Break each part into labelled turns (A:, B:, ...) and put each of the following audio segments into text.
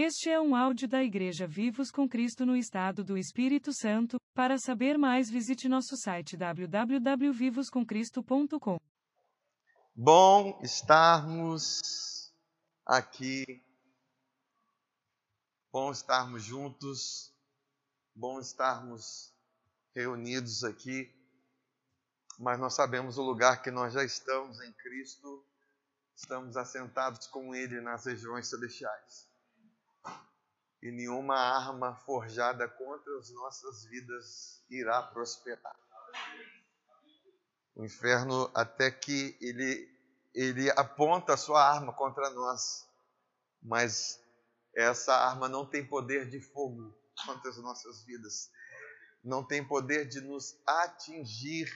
A: Este é um áudio da Igreja Vivos com Cristo no Estado do Espírito Santo. Para saber mais, visite nosso site www.vivoscomcristo.com.
B: Bom estarmos aqui, bom estarmos juntos, bom estarmos reunidos aqui, mas nós sabemos o lugar que nós já estamos em Cristo, estamos assentados com Ele nas regiões celestiais e nenhuma arma forjada contra as nossas vidas irá prosperar. O inferno, até que ele, ele aponta a sua arma contra nós, mas essa arma não tem poder de fogo contra as nossas vidas, não tem poder de nos atingir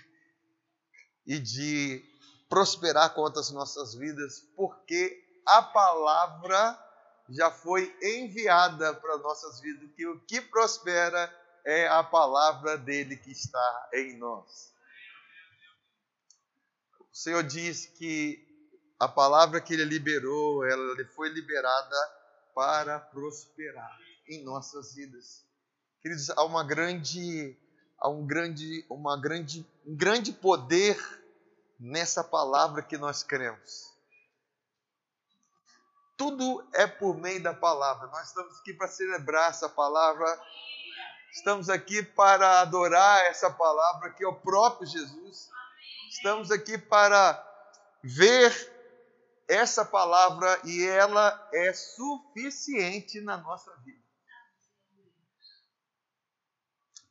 B: e de prosperar contra as nossas vidas, porque a palavra já foi enviada para nossas vidas, que o que prospera é a palavra dele que está em nós. O Senhor diz que a palavra que ele liberou, ela foi liberada para prosperar em nossas vidas. Queridos, há uma grande há um grande uma grande um grande poder nessa palavra que nós cremos tudo é por meio da palavra. Nós estamos aqui para celebrar essa palavra, estamos aqui para adorar essa palavra que é o próprio Jesus. Estamos aqui para ver essa palavra e ela é suficiente na nossa vida.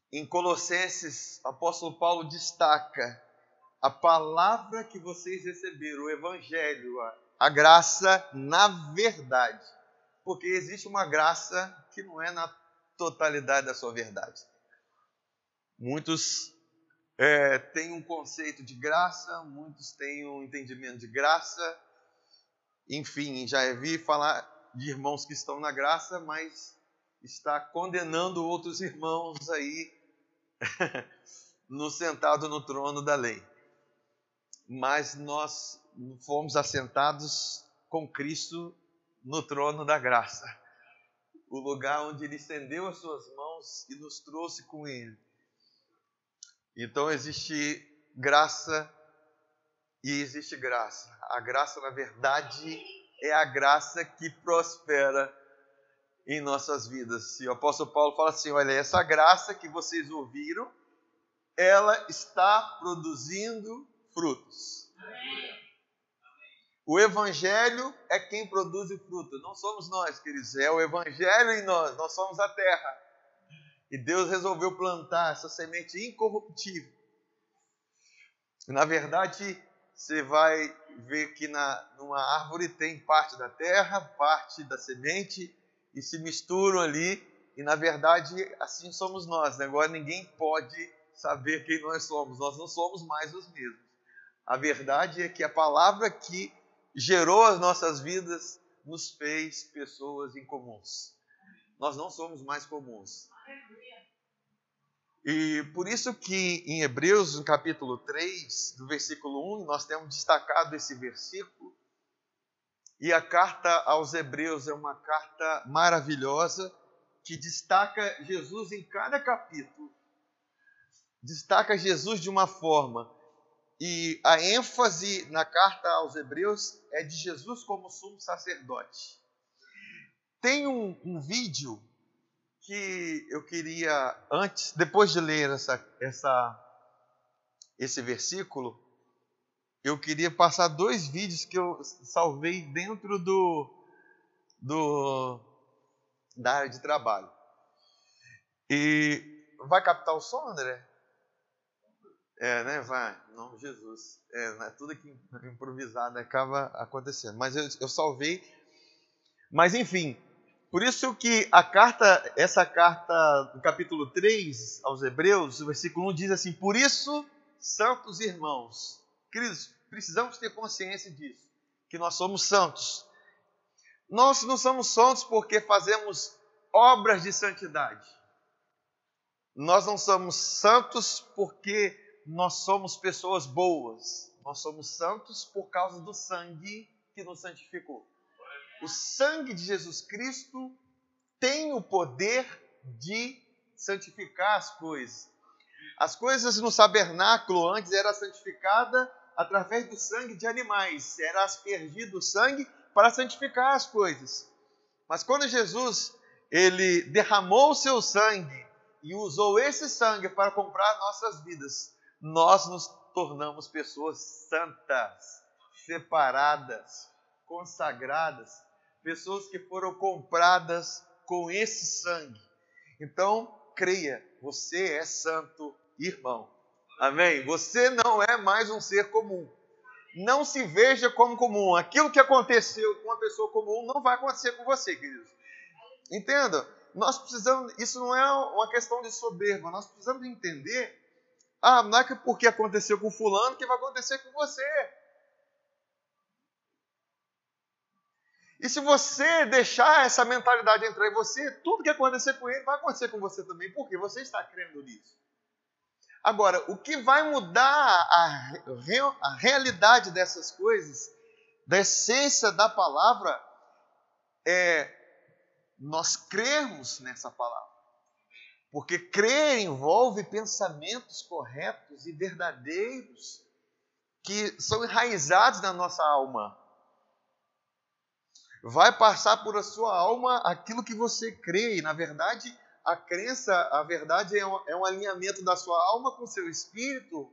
B: Em Colossenses, o apóstolo Paulo destaca a palavra que vocês receberam, o evangelho, a graça na verdade. Porque existe uma graça que não é na totalidade da sua verdade. Muitos é, têm um conceito de graça, muitos têm um entendimento de graça. Enfim, já vi falar de irmãos que estão na graça, mas está condenando outros irmãos aí no sentado no trono da lei. Mas nós fomos assentados com Cristo no trono da graça, o lugar onde Ele estendeu as suas mãos e nos trouxe com Ele. Então existe graça e existe graça. A graça, na verdade, é a graça que prospera em nossas vidas. E o apóstolo Paulo fala assim: olha, essa graça que vocês ouviram, ela está produzindo frutos. O Evangelho é quem produz o fruto, não somos nós, queridos, é o Evangelho em nós, nós somos a terra. E Deus resolveu plantar essa semente incorruptível. Na verdade, você vai ver que na, numa árvore tem parte da terra, parte da semente, e se misturam ali, e na verdade assim somos nós. Né? Agora ninguém pode saber quem nós somos, nós não somos mais os mesmos. A verdade é que a palavra que gerou as nossas vidas, nos fez pessoas incomuns. Nós não somos mais comuns. E por isso que em Hebreus, no capítulo 3, do versículo 1, nós temos destacado esse versículo. E a carta aos Hebreus é uma carta maravilhosa que destaca Jesus em cada capítulo. Destaca Jesus de uma forma e a ênfase na carta aos Hebreus é de Jesus como sumo sacerdote. Tem um, um vídeo que eu queria, antes, depois de ler essa, essa, esse versículo, eu queria passar dois vídeos que eu salvei dentro do, do da área de trabalho. E vai captar o som, André? É, né? Vai, em nome de Jesus. É, né? tudo que improvisado acaba acontecendo. Mas eu, eu salvei. Mas enfim, por isso que a carta, essa carta do capítulo 3 aos Hebreus, o versículo 1 diz assim: Por isso, santos irmãos, queridos, precisamos ter consciência disso, que nós somos santos. Nós não somos santos porque fazemos obras de santidade. Nós não somos santos porque nós somos pessoas boas, nós somos santos por causa do sangue que nos santificou. O sangue de Jesus Cristo tem o poder de santificar as coisas. As coisas no tabernáculo antes era santificada através do sangue de animais, era aspergido o sangue para santificar as coisas. Mas quando Jesus ele derramou o seu sangue e usou esse sangue para comprar nossas vidas, nós nos tornamos pessoas santas, separadas, consagradas, pessoas que foram compradas com esse sangue. Então, creia, você é santo, irmão. Amém? Você não é mais um ser comum. Não se veja como comum. Aquilo que aconteceu com uma pessoa comum não vai acontecer com você, queridos. Entenda? Nós precisamos, isso não é uma questão de soberba, nós precisamos entender. Ah, não é que porque aconteceu com fulano que vai acontecer com você. E se você deixar essa mentalidade entrar em você, tudo que acontecer com ele vai acontecer com você também, porque você está crendo nisso. Agora, o que vai mudar a, a realidade dessas coisas, da essência da palavra, é nós crermos nessa palavra. Porque crer envolve pensamentos corretos e verdadeiros que são enraizados na nossa alma vai passar por a sua alma aquilo que você crê. E, na verdade, a crença, a verdade é um, é um alinhamento da sua alma com o seu espírito,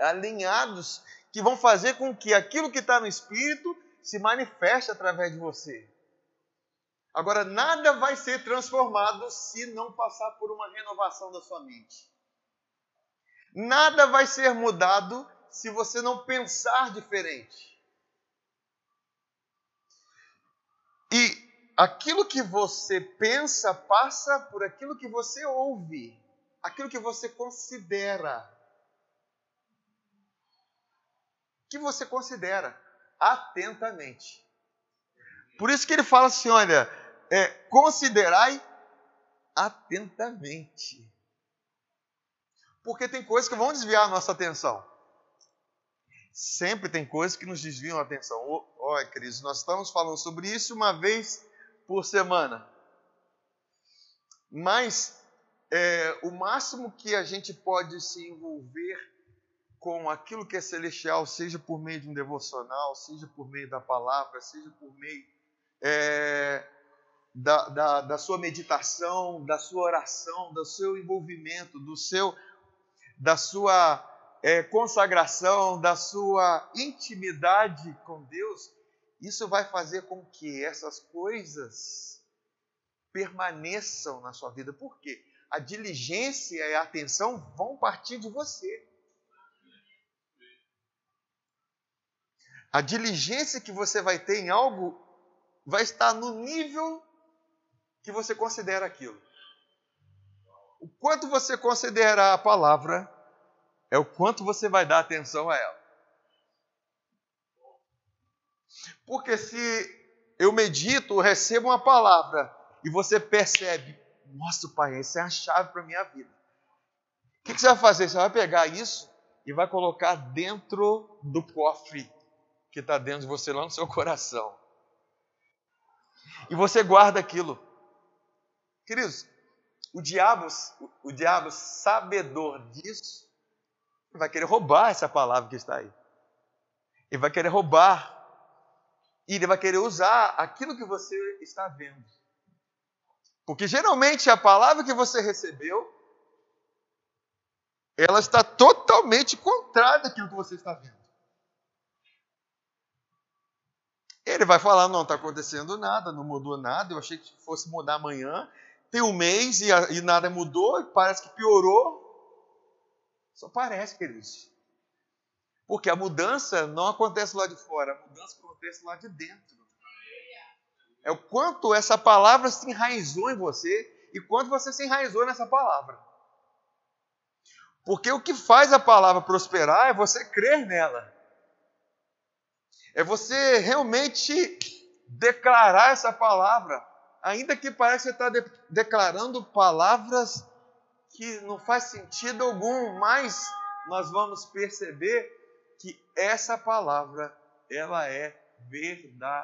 B: alinhados, que vão fazer com que aquilo que está no espírito se manifeste através de você. Agora, nada vai ser transformado se não passar por uma renovação da sua mente. Nada vai ser mudado se você não pensar diferente. E aquilo que você pensa passa por aquilo que você ouve, aquilo que você considera. Que você considera atentamente. Por isso que ele fala assim: olha, é, considerai atentamente. Porque tem coisas que vão desviar a nossa atenção. Sempre tem coisas que nos desviam a atenção. Olha, queridos, nós estamos falando sobre isso uma vez por semana. Mas é, o máximo que a gente pode se envolver com aquilo que é celestial, seja por meio de um devocional, seja por meio da palavra, seja por meio é, da, da, da sua meditação, da sua oração, do seu envolvimento, do seu, da sua é, consagração, da sua intimidade com Deus, isso vai fazer com que essas coisas permaneçam na sua vida. Por quê? A diligência e a atenção vão partir de você. A diligência que você vai ter em algo vai estar no nível que você considera aquilo. O quanto você considera a palavra é o quanto você vai dar atenção a ela. Porque se eu medito, recebo uma palavra e você percebe, nossa, pai, essa é a chave para a minha vida. O que você vai fazer? Você vai pegar isso e vai colocar dentro do cofre que está dentro de você, lá no seu coração. E você guarda aquilo. Queridos, o diabo, o diabo sabedor disso, vai querer roubar essa palavra que está aí. Ele vai querer roubar. E ele vai querer usar aquilo que você está vendo. Porque geralmente a palavra que você recebeu, ela está totalmente contrária daquilo que você está vendo. Ele vai falar: não está acontecendo nada, não mudou nada, eu achei que fosse mudar amanhã. Tem um mês e, e nada mudou, parece que piorou. Só parece, queridos. Porque a mudança não acontece lá de fora, a mudança acontece lá de dentro. É o quanto essa palavra se enraizou em você e quanto você se enraizou nessa palavra. Porque o que faz a palavra prosperar é você crer nela. É você realmente declarar essa palavra. Ainda que pareça que você está de declarando palavras que não faz sentido algum, mas nós vamos perceber que essa palavra ela é verdadeira.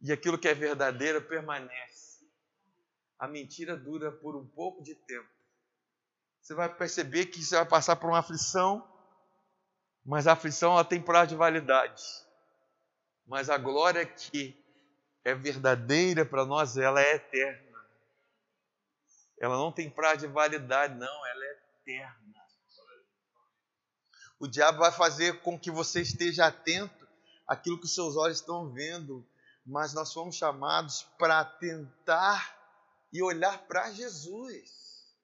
B: E aquilo que é verdadeiro permanece. A mentira dura por um pouco de tempo. Você vai perceber que você vai passar por uma aflição, mas a aflição ela tem prazo de validade. Mas a glória que é verdadeira para nós, ela é eterna. Ela não tem prazo de validade, não, ela é eterna. O diabo vai fazer com que você esteja atento àquilo que seus olhos estão vendo, mas nós fomos chamados para tentar e olhar para Jesus.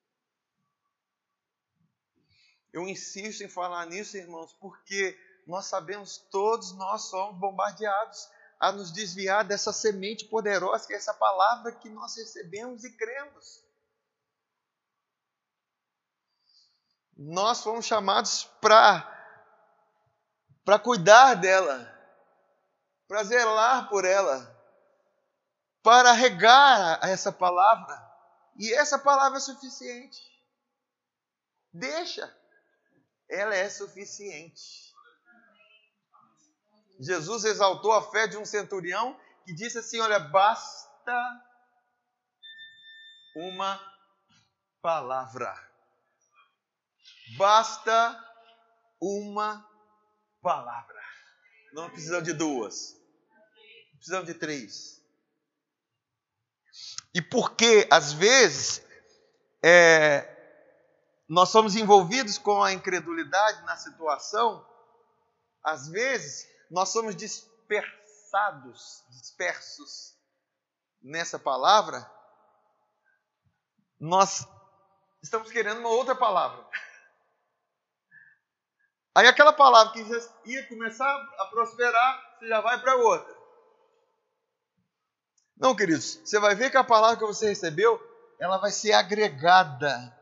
B: Eu insisto em falar nisso, irmãos, porque nós sabemos, todos nós somos bombardeados a nos desviar dessa semente poderosa, que é essa palavra que nós recebemos e cremos. Nós fomos chamados para para cuidar dela, para zelar por ela, para regar essa palavra. E essa palavra é suficiente. Deixa. Ela é suficiente. Jesus exaltou a fé de um centurião que disse assim: Olha, basta uma palavra. Basta uma palavra. Não precisamos de duas. Precisamos de três. E porque, às vezes, é, nós somos envolvidos com a incredulidade na situação, às vezes nós somos dispersados, dispersos nessa palavra, nós estamos querendo uma outra palavra. Aí aquela palavra que já ia começar a prosperar, você já vai para outra. Não, queridos, você vai ver que a palavra que você recebeu, ela vai ser agregada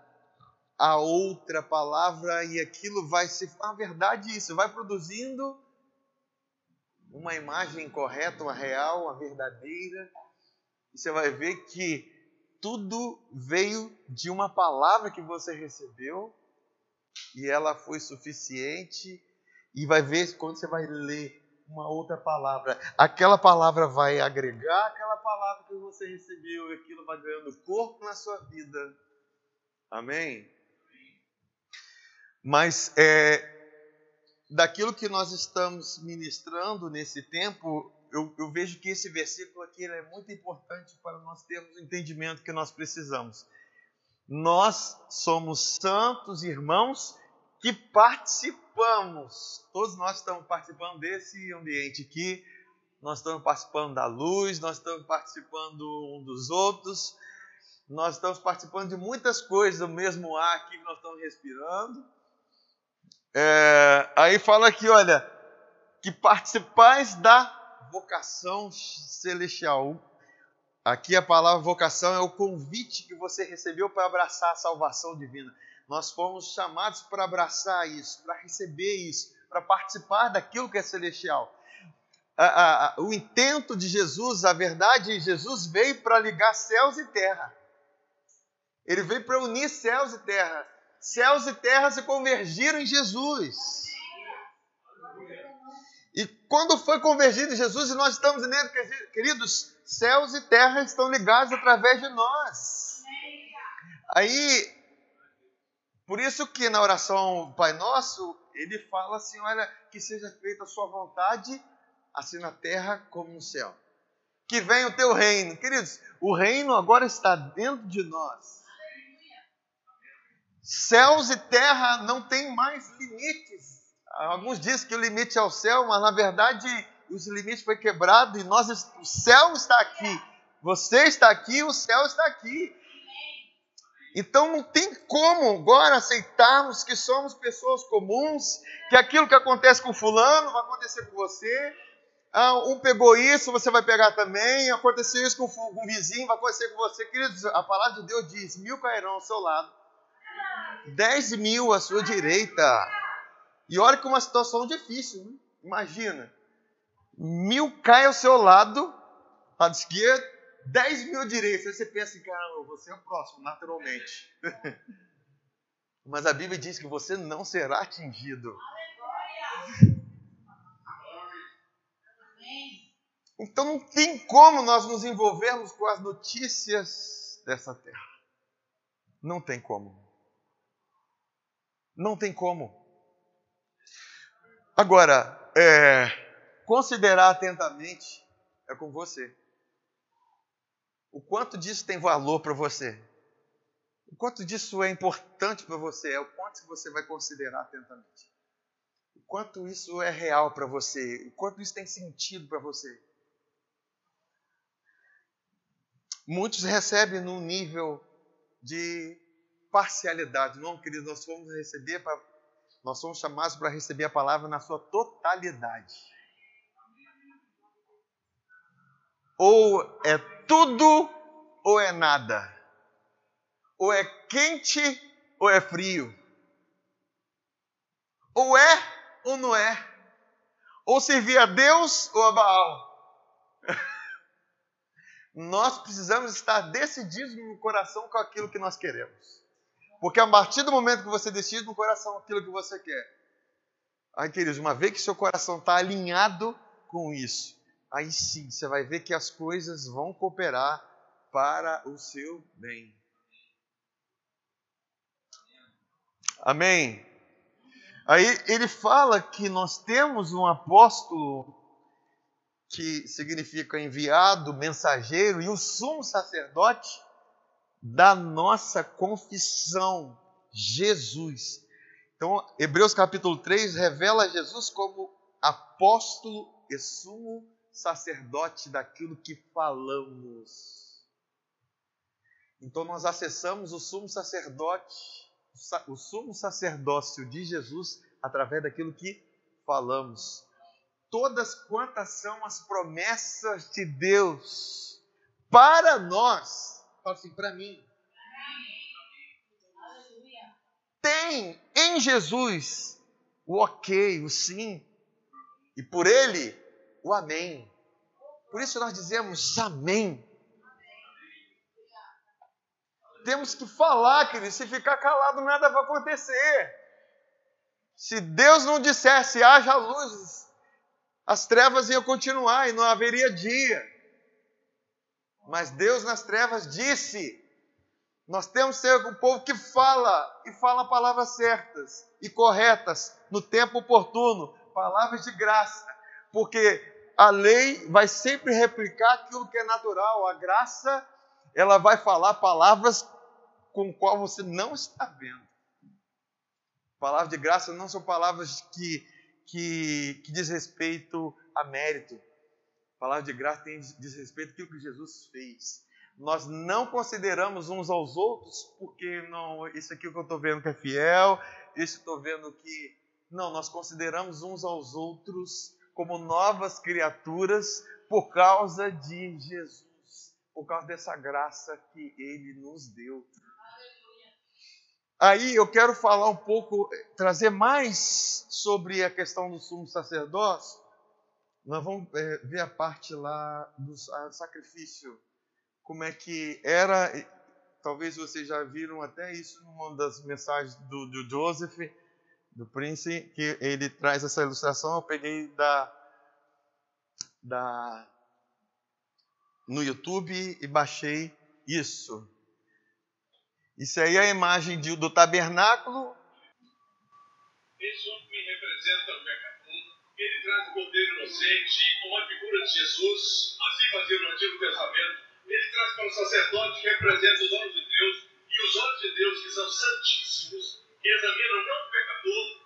B: a outra palavra e aquilo vai se. Na verdade, isso vai produzindo uma imagem correta, uma real, uma verdadeira. E você vai ver que tudo veio de uma palavra que você recebeu e ela foi suficiente. E vai ver quando você vai ler uma outra palavra, aquela palavra vai agregar aquela palavra que você recebeu e aquilo vai ganhando corpo na sua vida. Amém? Mas é, daquilo que nós estamos ministrando nesse tempo, eu, eu vejo que esse versículo aqui é muito importante para nós termos o entendimento que nós precisamos. Nós somos santos irmãos que participamos, todos nós estamos participando desse ambiente aqui, nós estamos participando da luz, nós estamos participando um dos outros, nós estamos participando de muitas coisas, o mesmo ar aqui que nós estamos respirando. É, aí fala aqui, olha, que participais da vocação celestial. Aqui a palavra vocação é o convite que você recebeu para abraçar a salvação divina. Nós fomos chamados para abraçar isso, para receber isso, para participar daquilo que é celestial. o intento de Jesus, a verdade, Jesus veio para ligar céus e terra. Ele veio para unir céus e terra céus e terra se convergiram em Jesus. E quando foi convergido em Jesus, e nós estamos nele, queridos, céus e terra estão ligados através de nós. Aí, por isso que na oração Pai Nosso, ele fala assim: olha, que seja feita a sua vontade, assim na terra como no céu. Que venha o teu reino. Queridos, o reino agora está dentro de nós. Céus e terra não têm mais limites. Alguns dizem que o limite é o céu, mas na verdade os limites foi quebrado e nós o céu está aqui. Você está aqui, o céu está aqui. Então não tem como agora aceitarmos que somos pessoas comuns, que aquilo que acontece com fulano vai acontecer com você. Ah, um pegou isso, você vai pegar também. Aconteceu isso com um vizinho, vai acontecer com você. Queridos, a palavra de Deus diz: mil cairão ao seu lado, 10 mil à sua direita. E olha que uma situação difícil, né? imagina. Mil cai ao seu lado, lado esquerdo, 10 mil à direita. Aí você pensa, caramba, você é o próximo, naturalmente. Mas a Bíblia diz que você não será atingido. Então não tem como nós nos envolvermos com as notícias dessa terra. Não tem como. Não tem como. Agora, é, considerar atentamente é com você. O quanto disso tem valor para você? O quanto disso é importante para você? É o quanto você vai considerar atentamente. O quanto isso é real para você? O quanto isso tem sentido para você? Muitos recebem num nível de parcialidade. Não, querido, nós fomos receber nós somos chamados para receber a palavra na sua totalidade. Ou é tudo ou é nada. Ou é quente ou é frio. Ou é ou não é. Ou servir a Deus ou a Baal. nós precisamos estar decididos no coração com aquilo que nós queremos. Porque a partir do momento que você decide no coração aquilo que você quer, aí, queridos, uma vez que seu coração está alinhado com isso, aí sim você vai ver que as coisas vão cooperar para o seu bem. Amém? Aí ele fala que nós temos um apóstolo que significa enviado, mensageiro, e o sumo sacerdote da nossa confissão, Jesus. Então, Hebreus capítulo 3 revela Jesus como apóstolo e sumo sacerdote daquilo que falamos. Então, nós acessamos o sumo sacerdote, o sumo sacerdócio de Jesus através daquilo que falamos todas quantas são as promessas de Deus para nós. Fala assim, para mim. Tem em Jesus o ok, o sim, e por ele o amém. Por isso nós dizemos amém. Temos que falar, querido. Se ficar calado, nada vai acontecer. Se Deus não dissesse haja luz, as trevas iam continuar e não haveria dia. Mas Deus nas trevas disse: nós temos que ser um povo que fala e fala palavras certas e corretas no tempo oportuno, palavras de graça, porque a lei vai sempre replicar aquilo que é natural, a graça ela vai falar palavras com qual você não está vendo. Palavras de graça não são palavras que que, que diz respeito a mérito. A palavra de graça tem, diz respeito àquilo que Jesus fez. Nós não consideramos uns aos outros porque não, isso aqui que eu estou vendo que é fiel, isso estou vendo que. Não, nós consideramos uns aos outros como novas criaturas por causa de Jesus, por causa dessa graça que Ele nos deu. Aí eu quero falar um pouco, trazer mais sobre a questão do sumo sacerdócio. Nós vamos é, ver a parte lá do sacrifício, como é que era. Talvez vocês já viram até isso numa das mensagens do, do Joseph, do Prince, que ele traz essa ilustração. Eu peguei da, da no YouTube e baixei isso. Isso aí é a imagem de, do tabernáculo.
C: Homem me representa o pecador. Ele traz o cordeiro inocente como a figura de Jesus. Assim fazia no Antigo Testamento. Ele traz para o sacerdote que representa os olhos de Deus. E os olhos de Deus, que são santíssimos, examinam não o pecador,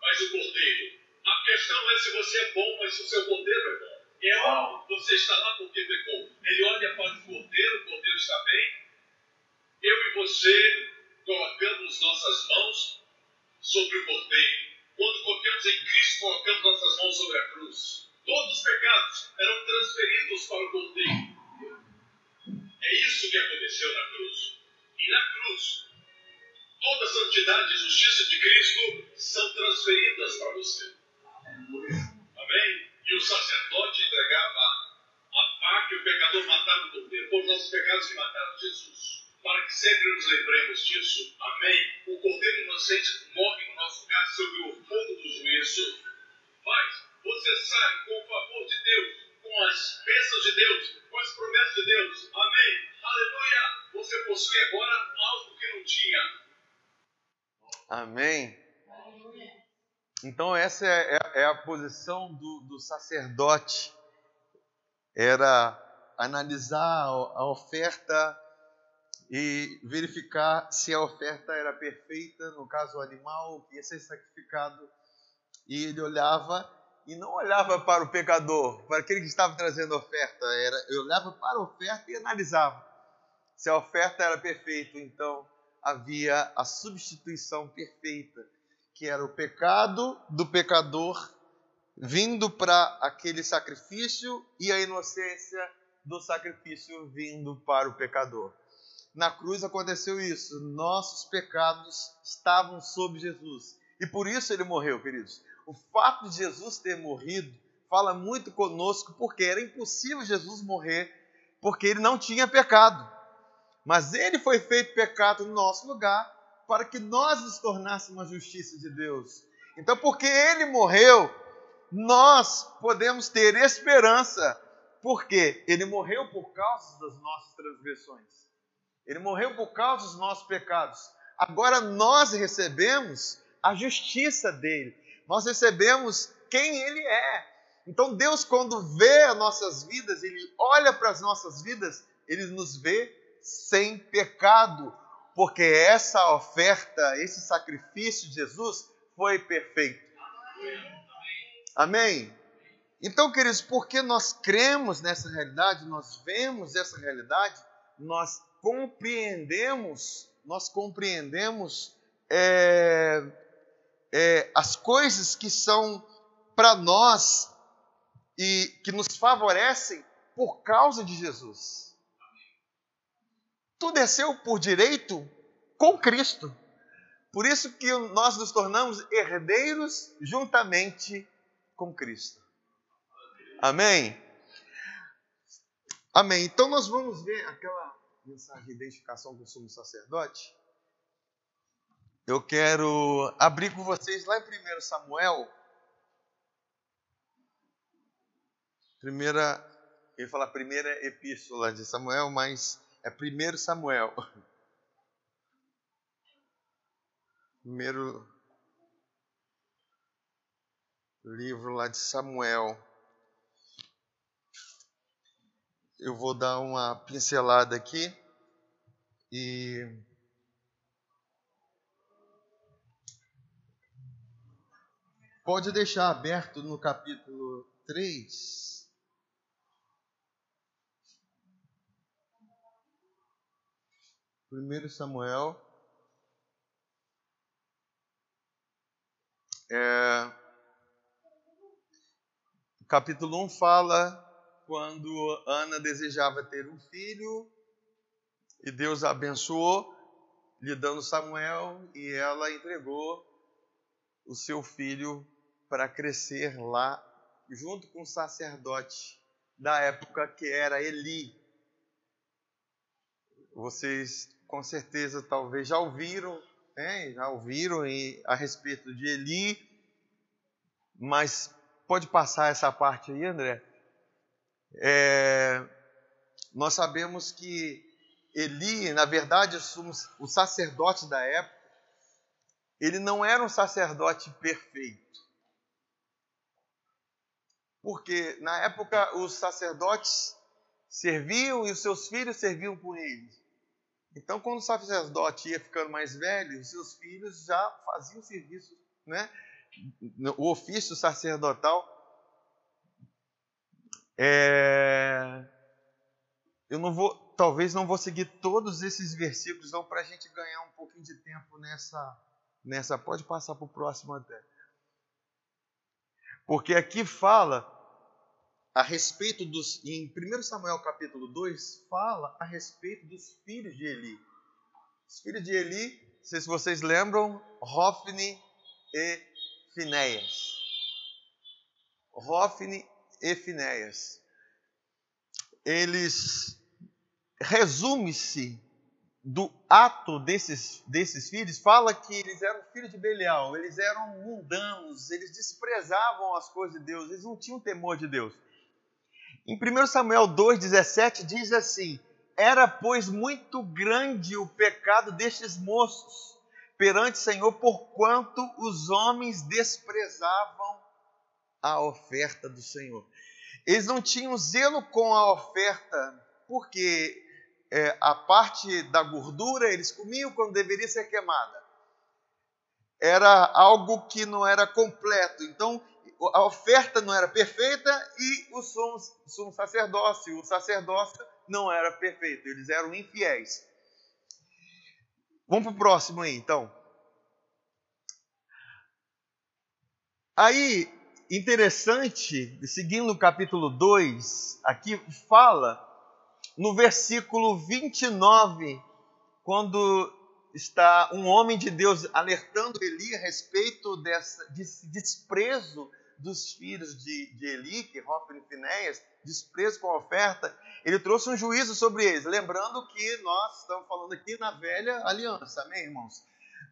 C: mas o cordeiro. A questão é se você é bom, mas se o seu cordeiro é bom. É óbvio, você está lá porque pecou. Ele olha para o cordeiro, o cordeiro está bem, eu e você colocamos nossas mãos sobre o cordeiro. Quando colocamos em Cristo, colocamos nossas mãos sobre a cruz. Todos os pecados eram transferidos para o cordeiro. É isso que aconteceu na cruz. E na cruz, toda a santidade e justiça de Cristo são transferidas para você. Amém? E o sacerdote entregava a faca e o pecador matava o cordeiro. Por nossos pecados que mataram Jesus para que sempre nos lembremos disso. Amém? O Cordeiro Inocente morre no nosso lugar sob o fogo do juízo. Mas você sai com o favor de Deus, com as bênçãos de Deus, com as promessas de Deus. Amém. Aleluia. Você possui agora algo que não tinha.
B: Amém. Então essa é, é, é a posição do, do sacerdote. Era analisar a oferta e verificar se a oferta era perfeita, no caso o animal que ia ser sacrificado. E ele olhava e não olhava para o pecador, para aquele que estava trazendo a oferta, era, eu olhava para a oferta e analisava se a oferta era perfeita, então havia a substituição perfeita, que era o pecado do pecador vindo para aquele sacrifício e a inocência do sacrifício vindo para o pecador. Na cruz aconteceu isso. Nossos pecados estavam sobre Jesus. E por isso ele morreu, queridos. O fato de Jesus ter morrido fala muito conosco, porque era impossível Jesus morrer, porque ele não tinha pecado. Mas ele foi feito pecado no nosso lugar, para que nós nos tornássemos a justiça de Deus. Então, porque ele morreu, nós podemos ter esperança, porque ele morreu por causa das nossas transgressões. Ele morreu por causa dos nossos pecados. Agora nós recebemos a justiça dele. Nós recebemos quem ele é. Então Deus, quando vê as nossas vidas, ele olha para as nossas vidas, ele nos vê sem pecado, porque essa oferta, esse sacrifício de Jesus foi perfeito. Amém? Então, queridos, porque nós cremos nessa realidade, nós vemos essa realidade, nós compreendemos, nós compreendemos é, é, as coisas que são para nós e que nos favorecem por causa de Jesus. Tudo é seu por direito com Cristo. Por isso que nós nos tornamos herdeiros juntamente com Cristo. Amém? Amém. Então nós vamos ver aquela mensagem de identificação com o sumo sacerdote, eu quero abrir com vocês lá em 1 Samuel. Primeira, eu ia falar primeira epístola de Samuel, mas é 1 Samuel. Primeiro livro lá de Samuel. Eu vou dar uma pincelada aqui e pode deixar aberto no capítulo 3. Primeiro Samuel. É, capítulo 1 fala quando Ana desejava ter um filho e Deus a abençoou, lhe dando Samuel, e ela entregou o seu filho para crescer lá, junto com o sacerdote da época que era Eli. Vocês com certeza talvez já ouviram, né? já ouviram a respeito de Eli, mas pode passar essa parte aí, André? É, nós sabemos que Eli, na verdade, o sacerdote da época, ele não era um sacerdote perfeito. Porque na época os sacerdotes serviam e os seus filhos serviam com eles. Então, quando o sacerdote ia ficando mais velho, os seus filhos já faziam serviço, né? o ofício sacerdotal é... Eu não vou, talvez não vou seguir todos esses versículos, não, para a gente ganhar um pouquinho de tempo nessa, nessa. Pode passar para o próximo até. Porque aqui fala a respeito dos. Em 1 Samuel capítulo 2, fala a respeito dos filhos de Eli. Os filhos de Eli, não sei se vocês lembram, Hofni e Finéias. Hofni e Finéias. Eles resume-se do ato desses, desses filhos, fala que eles eram filhos de Belial, eles eram mundanos, eles desprezavam as coisas de Deus, eles não tinham temor de Deus. Em 1 Samuel 2,17 diz assim: Era, pois, muito grande o pecado destes moços perante o Senhor, porquanto os homens desprezavam a oferta do Senhor. Eles não tinham zelo com a oferta, porque é, a parte da gordura eles comiam quando deveria ser queimada. Era algo que não era completo. Então, a oferta não era perfeita e o sumo, sumo sacerdócio, o sacerdócio não era perfeito, eles eram infiéis. Vamos para o próximo aí, então. Aí, interessante, seguindo o capítulo 2, aqui fala no versículo 29, quando está um homem de Deus alertando Eli a respeito dessa, desse desprezo dos filhos de, de Eli, que Hofni e Finéias, desprezo com a oferta, ele trouxe um juízo sobre eles, lembrando que nós estamos falando aqui na velha aliança, amém, irmãos?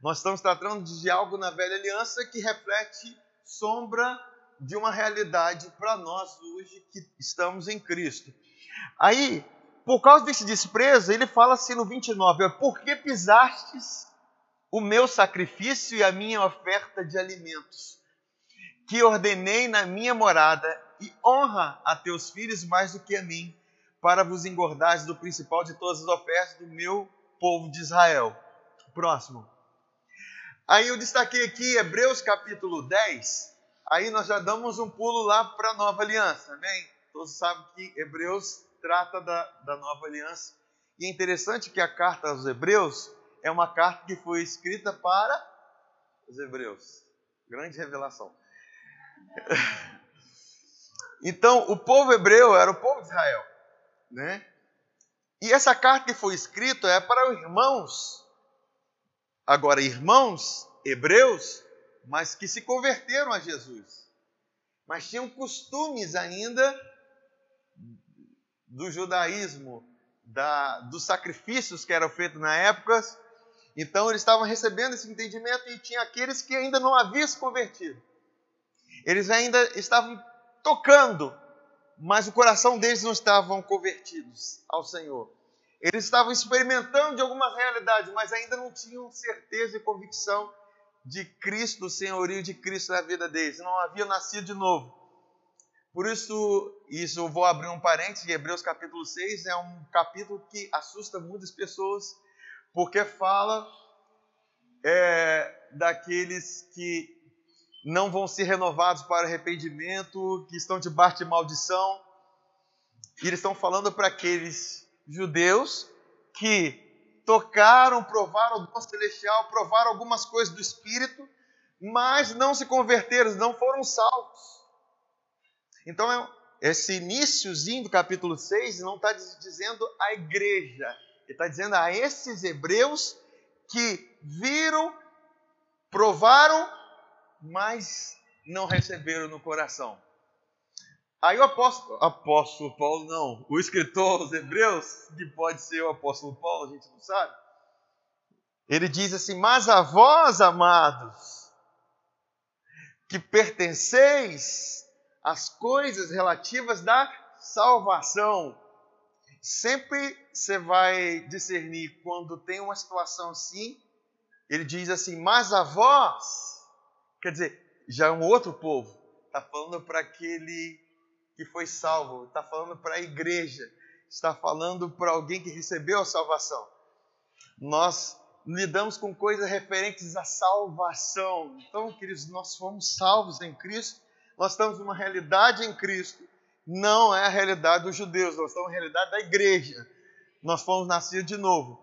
B: Nós estamos tratando de algo na velha aliança que reflete sombra de uma realidade para nós hoje que estamos em Cristo. Aí, por causa desse desprezo, ele fala assim no 29, por que pisastes o meu sacrifício e a minha oferta de alimentos? que ordenei na minha morada, e honra a teus filhos mais do que a mim, para vos engordares do principal de todas as ofertas do meu povo de Israel. Próximo. Aí eu destaquei aqui Hebreus capítulo 10, aí nós já damos um pulo lá para a nova aliança, amém? Todos sabem que Hebreus trata da, da nova aliança. E é interessante que a carta aos Hebreus é uma carta que foi escrita para os Hebreus. Grande revelação. Então, o povo hebreu era o povo de Israel, né? E essa carta que foi escrita é para irmãos, agora irmãos hebreus, mas que se converteram a Jesus, mas tinham costumes ainda do judaísmo, da, dos sacrifícios que eram feitos na época. Então eles estavam recebendo esse entendimento e tinha aqueles que ainda não haviam se convertido. Eles ainda estavam tocando, mas o coração deles não estavam convertidos ao Senhor. Eles estavam experimentando de algumas realidades, mas ainda não tinham certeza e convicção de Cristo, do senhorio de Cristo na vida deles. Não haviam nascido de novo. Por isso, isso eu vou abrir um parênteses, Hebreus capítulo 6 é um capítulo que assusta muitas pessoas, porque fala é, daqueles que não vão ser renovados para arrependimento, que estão debaixo de maldição. E eles estão falando para aqueles judeus que tocaram, provaram o dom celestial, provaram algumas coisas do Espírito, mas não se converteram, não foram salvos. Então, é esse iníciozinho do capítulo 6 não está dizendo a igreja, ele está dizendo a esses hebreus que viram, provaram mas não receberam no coração. Aí o apóstolo, apóstolo Paulo, não, o escritor aos Hebreus, que pode ser o apóstolo Paulo, a gente não sabe. Ele diz assim: Mas a vós, amados, que pertenceis às coisas relativas da salvação, sempre você vai discernir quando tem uma situação assim, ele diz assim: Mas a vós, Quer dizer, já é um outro povo. Está falando para aquele que foi salvo, está falando para a igreja, está falando para alguém que recebeu a salvação. Nós lidamos com coisas referentes à salvação. Então, queridos, nós fomos salvos em Cristo, nós estamos numa realidade em Cristo, não é a realidade dos judeus, nós estamos na realidade da igreja. Nós fomos nascidos de novo.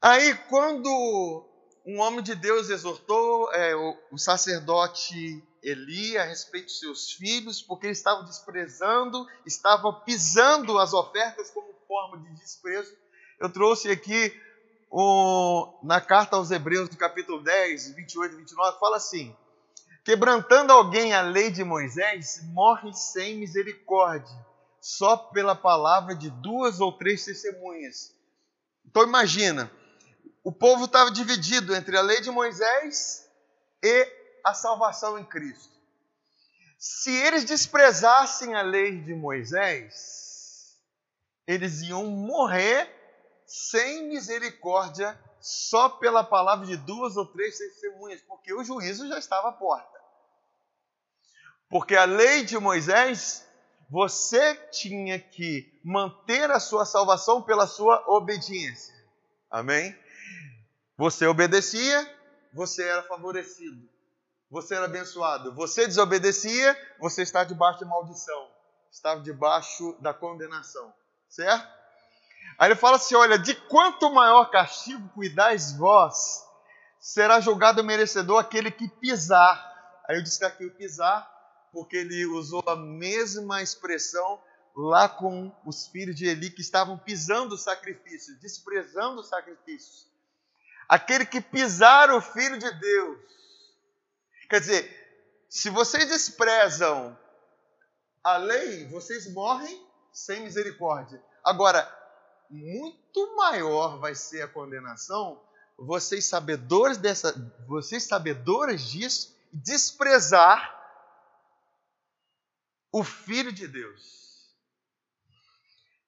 B: Aí, quando um homem de Deus exortou é, o, o, sacerdote Eli a respeito de seus filhos, porque eles estavam desprezando, estavam pisando as ofertas como forma de desprezo. Eu trouxe aqui o, na carta aos Hebreus, do capítulo 10, 28 e 29, fala assim: Quebrantando alguém a lei de Moisés, morre sem misericórdia, só pela palavra de duas ou três testemunhas. Então imagina, o povo estava dividido entre a lei de Moisés e a salvação em Cristo. Se eles desprezassem a lei de Moisés, eles iam morrer sem misericórdia só pela palavra de duas ou três testemunhas, porque o juízo já estava à porta. Porque a lei de Moisés, você tinha que manter a sua salvação pela sua obediência. Amém? Você obedecia, você era favorecido. Você era abençoado. Você desobedecia, você está debaixo de maldição. Estava debaixo da condenação. Certo? Aí ele fala assim: olha, de quanto maior castigo cuidais vós, será julgado merecedor aquele que pisar. Aí eu disse aqui o pisar, porque ele usou a mesma expressão lá com os filhos de Eli que estavam pisando o sacrifício, desprezando o sacrifício. Aquele que pisar o filho de Deus. Quer dizer, se vocês desprezam a lei, vocês morrem sem misericórdia. Agora, muito maior vai ser a condenação, vocês sabedores dessa, vocês sabedores disso, desprezar o filho de Deus.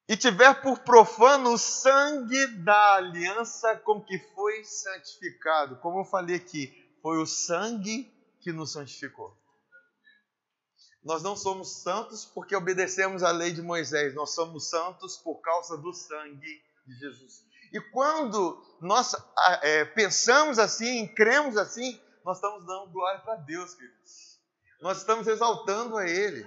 B: E tiver por profano o sangue da aliança com que foi santificado. Como eu falei aqui, foi o sangue que nos santificou. Nós não somos santos porque obedecemos a lei de Moisés, nós somos santos por causa do sangue de Jesus. E quando nós é, pensamos assim, cremos assim, nós estamos dando glória para Deus, queridos. Nós estamos exaltando a Ele.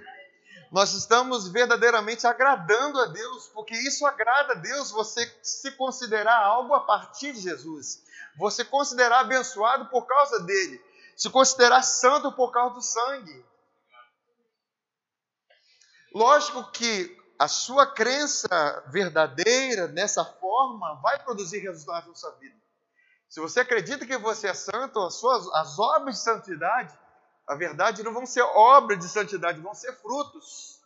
B: Nós estamos verdadeiramente agradando a Deus, porque isso agrada a Deus, você se considerar algo a partir de Jesus. Você considerar abençoado por causa dele. Se considerar santo por causa do sangue. Lógico que a sua crença verdadeira nessa forma vai produzir resultados na sua vida. Se você acredita que você é santo, as, suas, as obras de santidade, a verdade, não vão ser obras de santidade, vão ser frutos.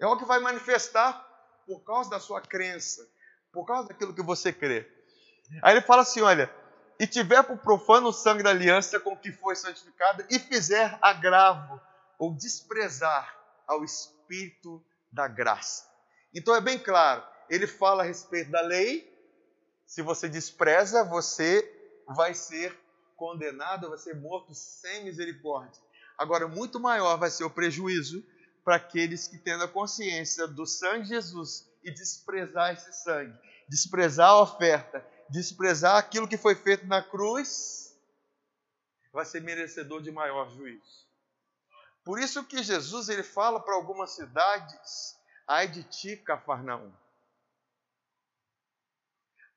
B: É algo que vai manifestar por causa da sua crença, por causa daquilo que você crê. Aí ele fala assim: olha, e tiver por profano o sangue da aliança com que foi santificada, e fizer agravo ou desprezar ao Espírito da graça. Então é bem claro, ele fala a respeito da lei. Se você despreza, você vai ser condenado, vai ser morto sem misericórdia. Agora, muito maior vai ser o prejuízo para aqueles que tendo a consciência do sangue de Jesus e desprezar esse sangue, desprezar a oferta, desprezar aquilo que foi feito na cruz, vai ser merecedor de maior juízo. Por isso que Jesus ele fala para algumas cidades: ai de ti, Cafarnaum.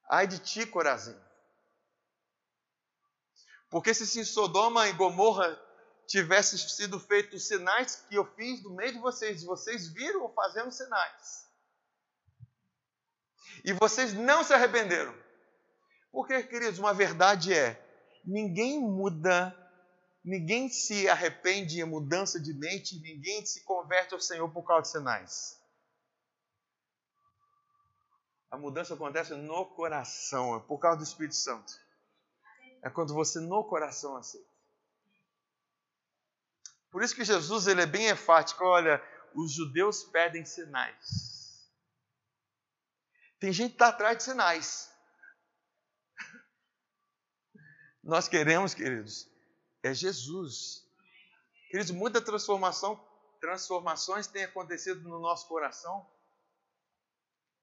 B: Ai de ti, Corazim. Porque se em Sodoma e Gomorra tivessem sido feitos os sinais que eu fiz no meio de vocês, vocês viram fazendo sinais. E vocês não se arrependeram. Porque, queridos, uma verdade é: ninguém muda Ninguém se arrepende em mudança de mente, ninguém se converte ao Senhor por causa de sinais. A mudança acontece no coração, é por causa do Espírito Santo. É quando você no coração aceita. Por isso que Jesus ele é bem enfático. Olha, os judeus pedem sinais. Tem gente que está atrás de sinais. Nós queremos, queridos, é Jesus. Queridos, muita transformação, transformações têm acontecido no nosso coração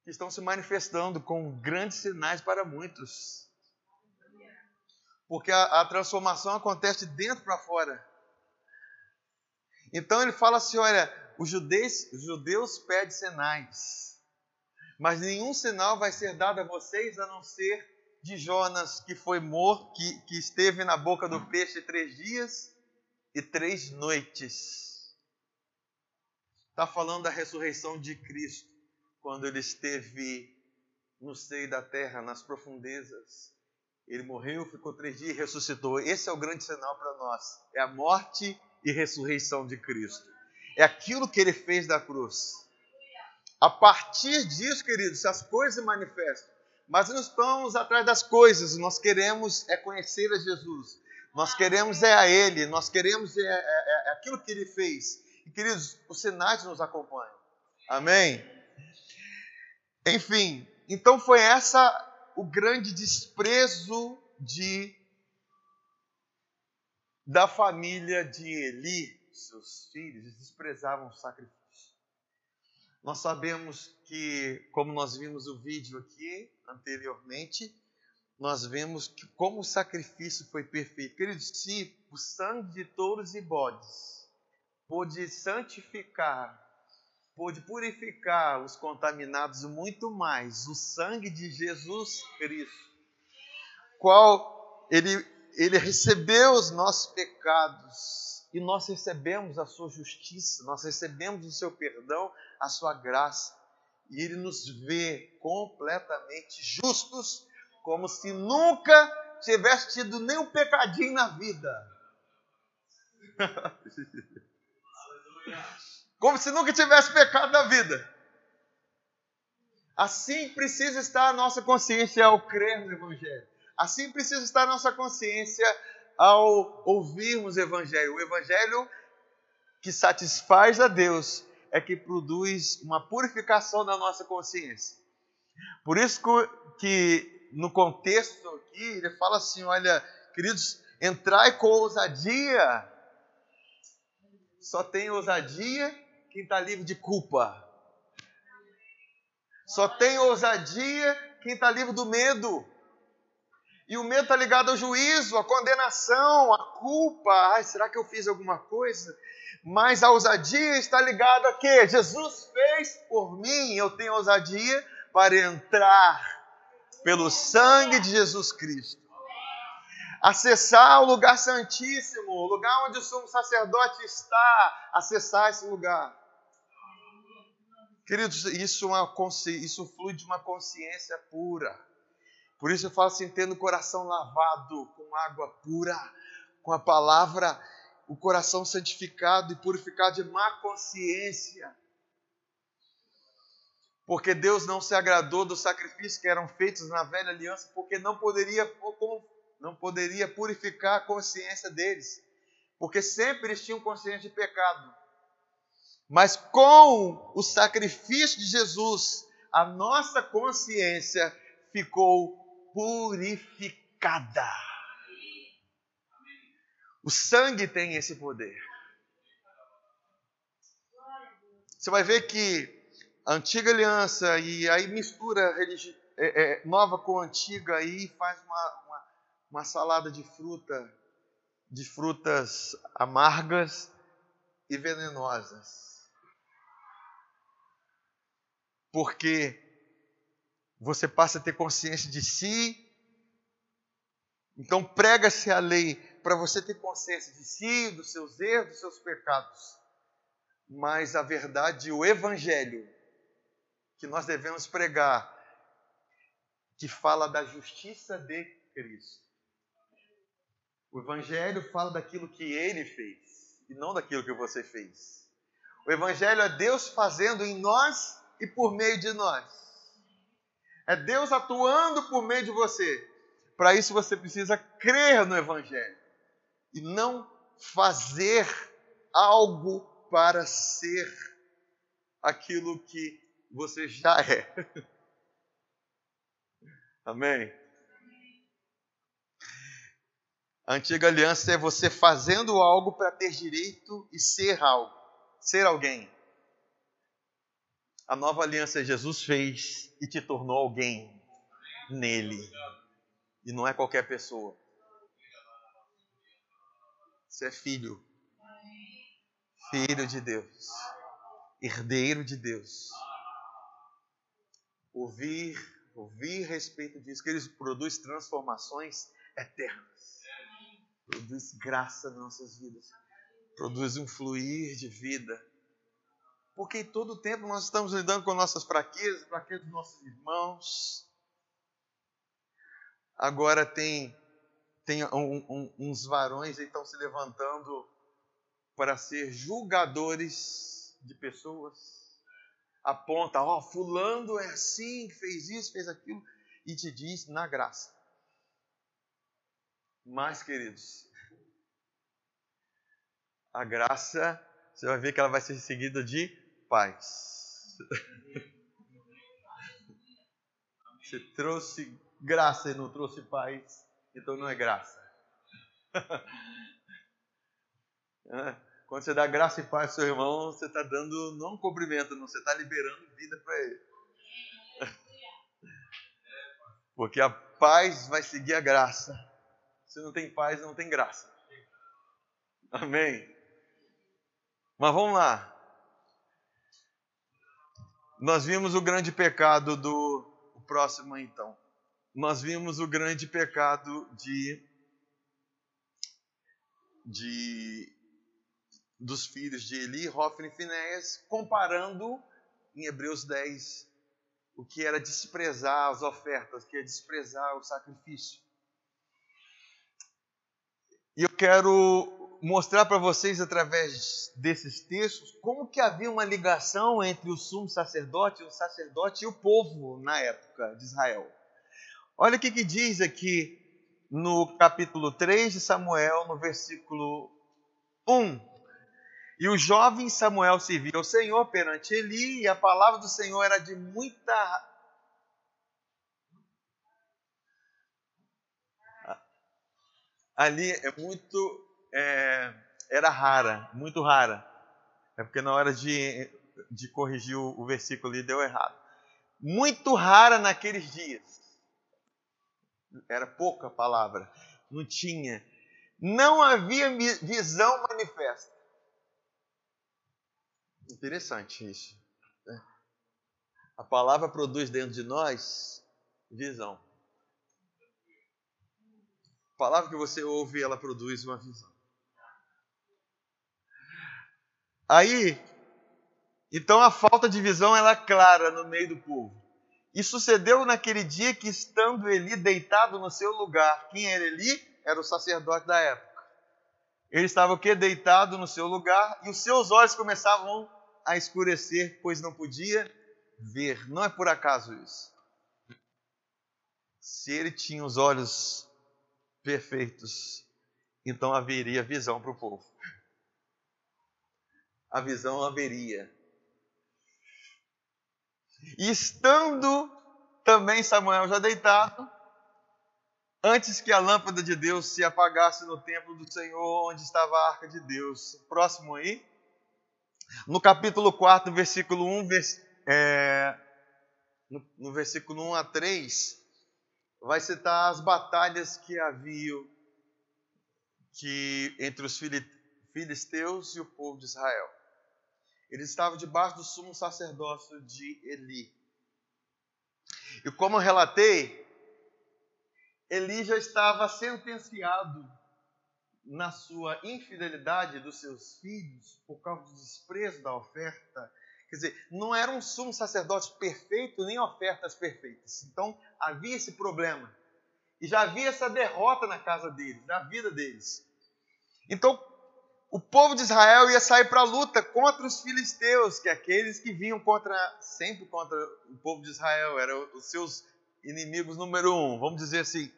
B: que estão se manifestando com grandes sinais para muitos. Porque a, a transformação acontece de dentro para fora. Então ele fala assim: olha, os judeus, os judeus pedem sinais, mas nenhum sinal vai ser dado a vocês a não ser de Jonas que foi morto, que, que esteve na boca do peixe três dias e três noites. Está falando da ressurreição de Cristo, quando ele esteve no seio da terra, nas profundezas. Ele morreu, ficou três dias e ressuscitou. Esse é o grande sinal para nós. É a morte e ressurreição de Cristo. É aquilo que ele fez da cruz. A partir disso, queridos, as coisas se manifestam. Mas não estamos atrás das coisas, nós queremos é conhecer a Jesus. Nós queremos é a Ele, nós queremos é, é, é aquilo que Ele fez. E, queridos, os sinais nos acompanham. Amém? Enfim, então foi essa o grande desprezo de da família de Eli, seus filhos, desprezavam o sacrifício. Nós sabemos que, como nós vimos o vídeo aqui anteriormente, nós vemos que como o sacrifício foi perfeito. Queridos, se o sangue de touros e bodes pôde santificar, pôde purificar os contaminados muito mais, o sangue de Jesus Cristo, qual ele, ele recebeu os nossos pecados e nós recebemos a sua justiça, nós recebemos o seu perdão, a sua graça, e ele nos vê completamente justos como se nunca tivesse tido nenhum pecadinho na vida. como se nunca tivesse pecado na vida. Assim precisa estar a nossa consciência ao crer no Evangelho. Assim precisa estar a nossa consciência ao ouvirmos o Evangelho. O Evangelho que satisfaz a Deus é que produz uma purificação da nossa consciência. Por isso que no contexto aqui, ele fala assim: olha, queridos, entrai com ousadia. Só tem ousadia quem está livre de culpa. Só tem ousadia quem está livre do medo. E o medo está ligado ao juízo, à condenação, à culpa. Ai, será que eu fiz alguma coisa? Mas a ousadia está ligada a quê? Jesus fez por mim. Eu tenho ousadia para entrar pelo sangue de Jesus Cristo. Acessar o lugar santíssimo, o lugar onde o sumo sacerdote está, acessar esse lugar. Queridos, isso, é isso flui de uma consciência pura. Por isso eu falo assim, tendo o coração lavado com água pura, com a palavra, o coração santificado e purificado de má consciência porque Deus não se agradou dos sacrifícios que eram feitos na velha aliança, porque não poderia, não poderia purificar a consciência deles, porque sempre eles tinham consciência de pecado. Mas com o sacrifício de Jesus, a nossa consciência ficou purificada. O sangue tem esse poder. Você vai ver que antiga aliança e aí mistura religi- é, é, nova com antiga e faz uma, uma, uma salada de fruta, de frutas amargas e venenosas. Porque você passa a ter consciência de si, então prega-se a lei para você ter consciência de si, dos seus erros, dos seus pecados. Mas a verdade, o evangelho, que nós devemos pregar, que fala da justiça de Cristo. O Evangelho fala daquilo que ele fez e não daquilo que você fez. O Evangelho é Deus fazendo em nós e por meio de nós. É Deus atuando por meio de você. Para isso você precisa crer no Evangelho e não fazer algo para ser aquilo que você já é. Amém? A antiga aliança é você fazendo algo para ter direito e ser algo, ser alguém. A nova aliança Jesus fez e te tornou alguém nele. E não é qualquer pessoa. Você é filho. Filho de Deus. Herdeiro de Deus ouvir, ouvir a respeito disso, que ele produz transformações eternas. Produz graça nas nossas vidas. Produz um fluir de vida. Porque todo o tempo nós estamos lidando com nossas fraquezas, fraquezas dos nossos irmãos. Agora tem, tem um, um, uns varões aí estão se levantando para ser julgadores de pessoas aponta, ó, oh, fulano é assim, fez isso, fez aquilo, e te diz na graça. Mas, queridos, a graça, você vai ver que ela vai ser seguida de paz. Você trouxe graça e não trouxe paz, então não é graça. Quando você dá graça e paz ao seu irmão, você está dando não um cumprimento, não, você está liberando vida para ele. Porque a paz vai seguir a graça. Se não tem paz, não tem graça. Amém. Mas vamos lá. Nós vimos o grande pecado do o próximo então. Nós vimos o grande pecado de de dos filhos de Eli, Hofni e Finéias, comparando em Hebreus 10 o que era desprezar as ofertas, que é desprezar o sacrifício. E eu quero mostrar para vocês através desses textos como que havia uma ligação entre o sumo sacerdote, o sacerdote e o povo na época de Israel. Olha o que, que diz aqui no capítulo 3 de Samuel, no versículo 1. E o jovem Samuel servia ao Senhor perante Eli, e a palavra do Senhor era de muita. Ali é muito. É, era rara, muito rara. É porque na hora de, de corrigir o, o versículo ali deu errado. Muito rara naqueles dias. Era pouca palavra. Não tinha. Não havia visão manifesta. Interessante isso. Né? A palavra produz dentro de nós visão. A palavra que você ouve, ela produz uma visão. Aí, então a falta de visão ela é clara no meio do povo. E sucedeu naquele dia que, estando Eli deitado no seu lugar, quem era Eli? Era o sacerdote da época. Ele estava o quê? Deitado no seu lugar e os seus olhos começavam a escurecer, pois não podia ver. Não é por acaso isso. Se ele tinha os olhos perfeitos, então haveria visão para o povo. A visão haveria. E estando também Samuel já deitado, antes que a lâmpada de Deus se apagasse no templo do Senhor, onde estava a arca de Deus. Próximo aí. No capítulo 4, versículo 1, vers, é, no, no versículo 1 a 3, vai citar as batalhas que haviam que, entre os filisteus e o povo de Israel. Eles estavam debaixo do sumo sacerdócio de Eli. E como eu relatei, Eli já estava sentenciado na sua infidelidade dos seus filhos, por causa do desprezo da oferta. Quer dizer, não era um sumo sacerdote perfeito, nem ofertas perfeitas. Então havia esse problema. E já havia essa derrota na casa deles, na vida deles. Então, o povo de Israel ia sair para a luta contra os filisteus, que é aqueles que vinham contra, sempre contra o povo de Israel, eram os seus inimigos número um, vamos dizer assim.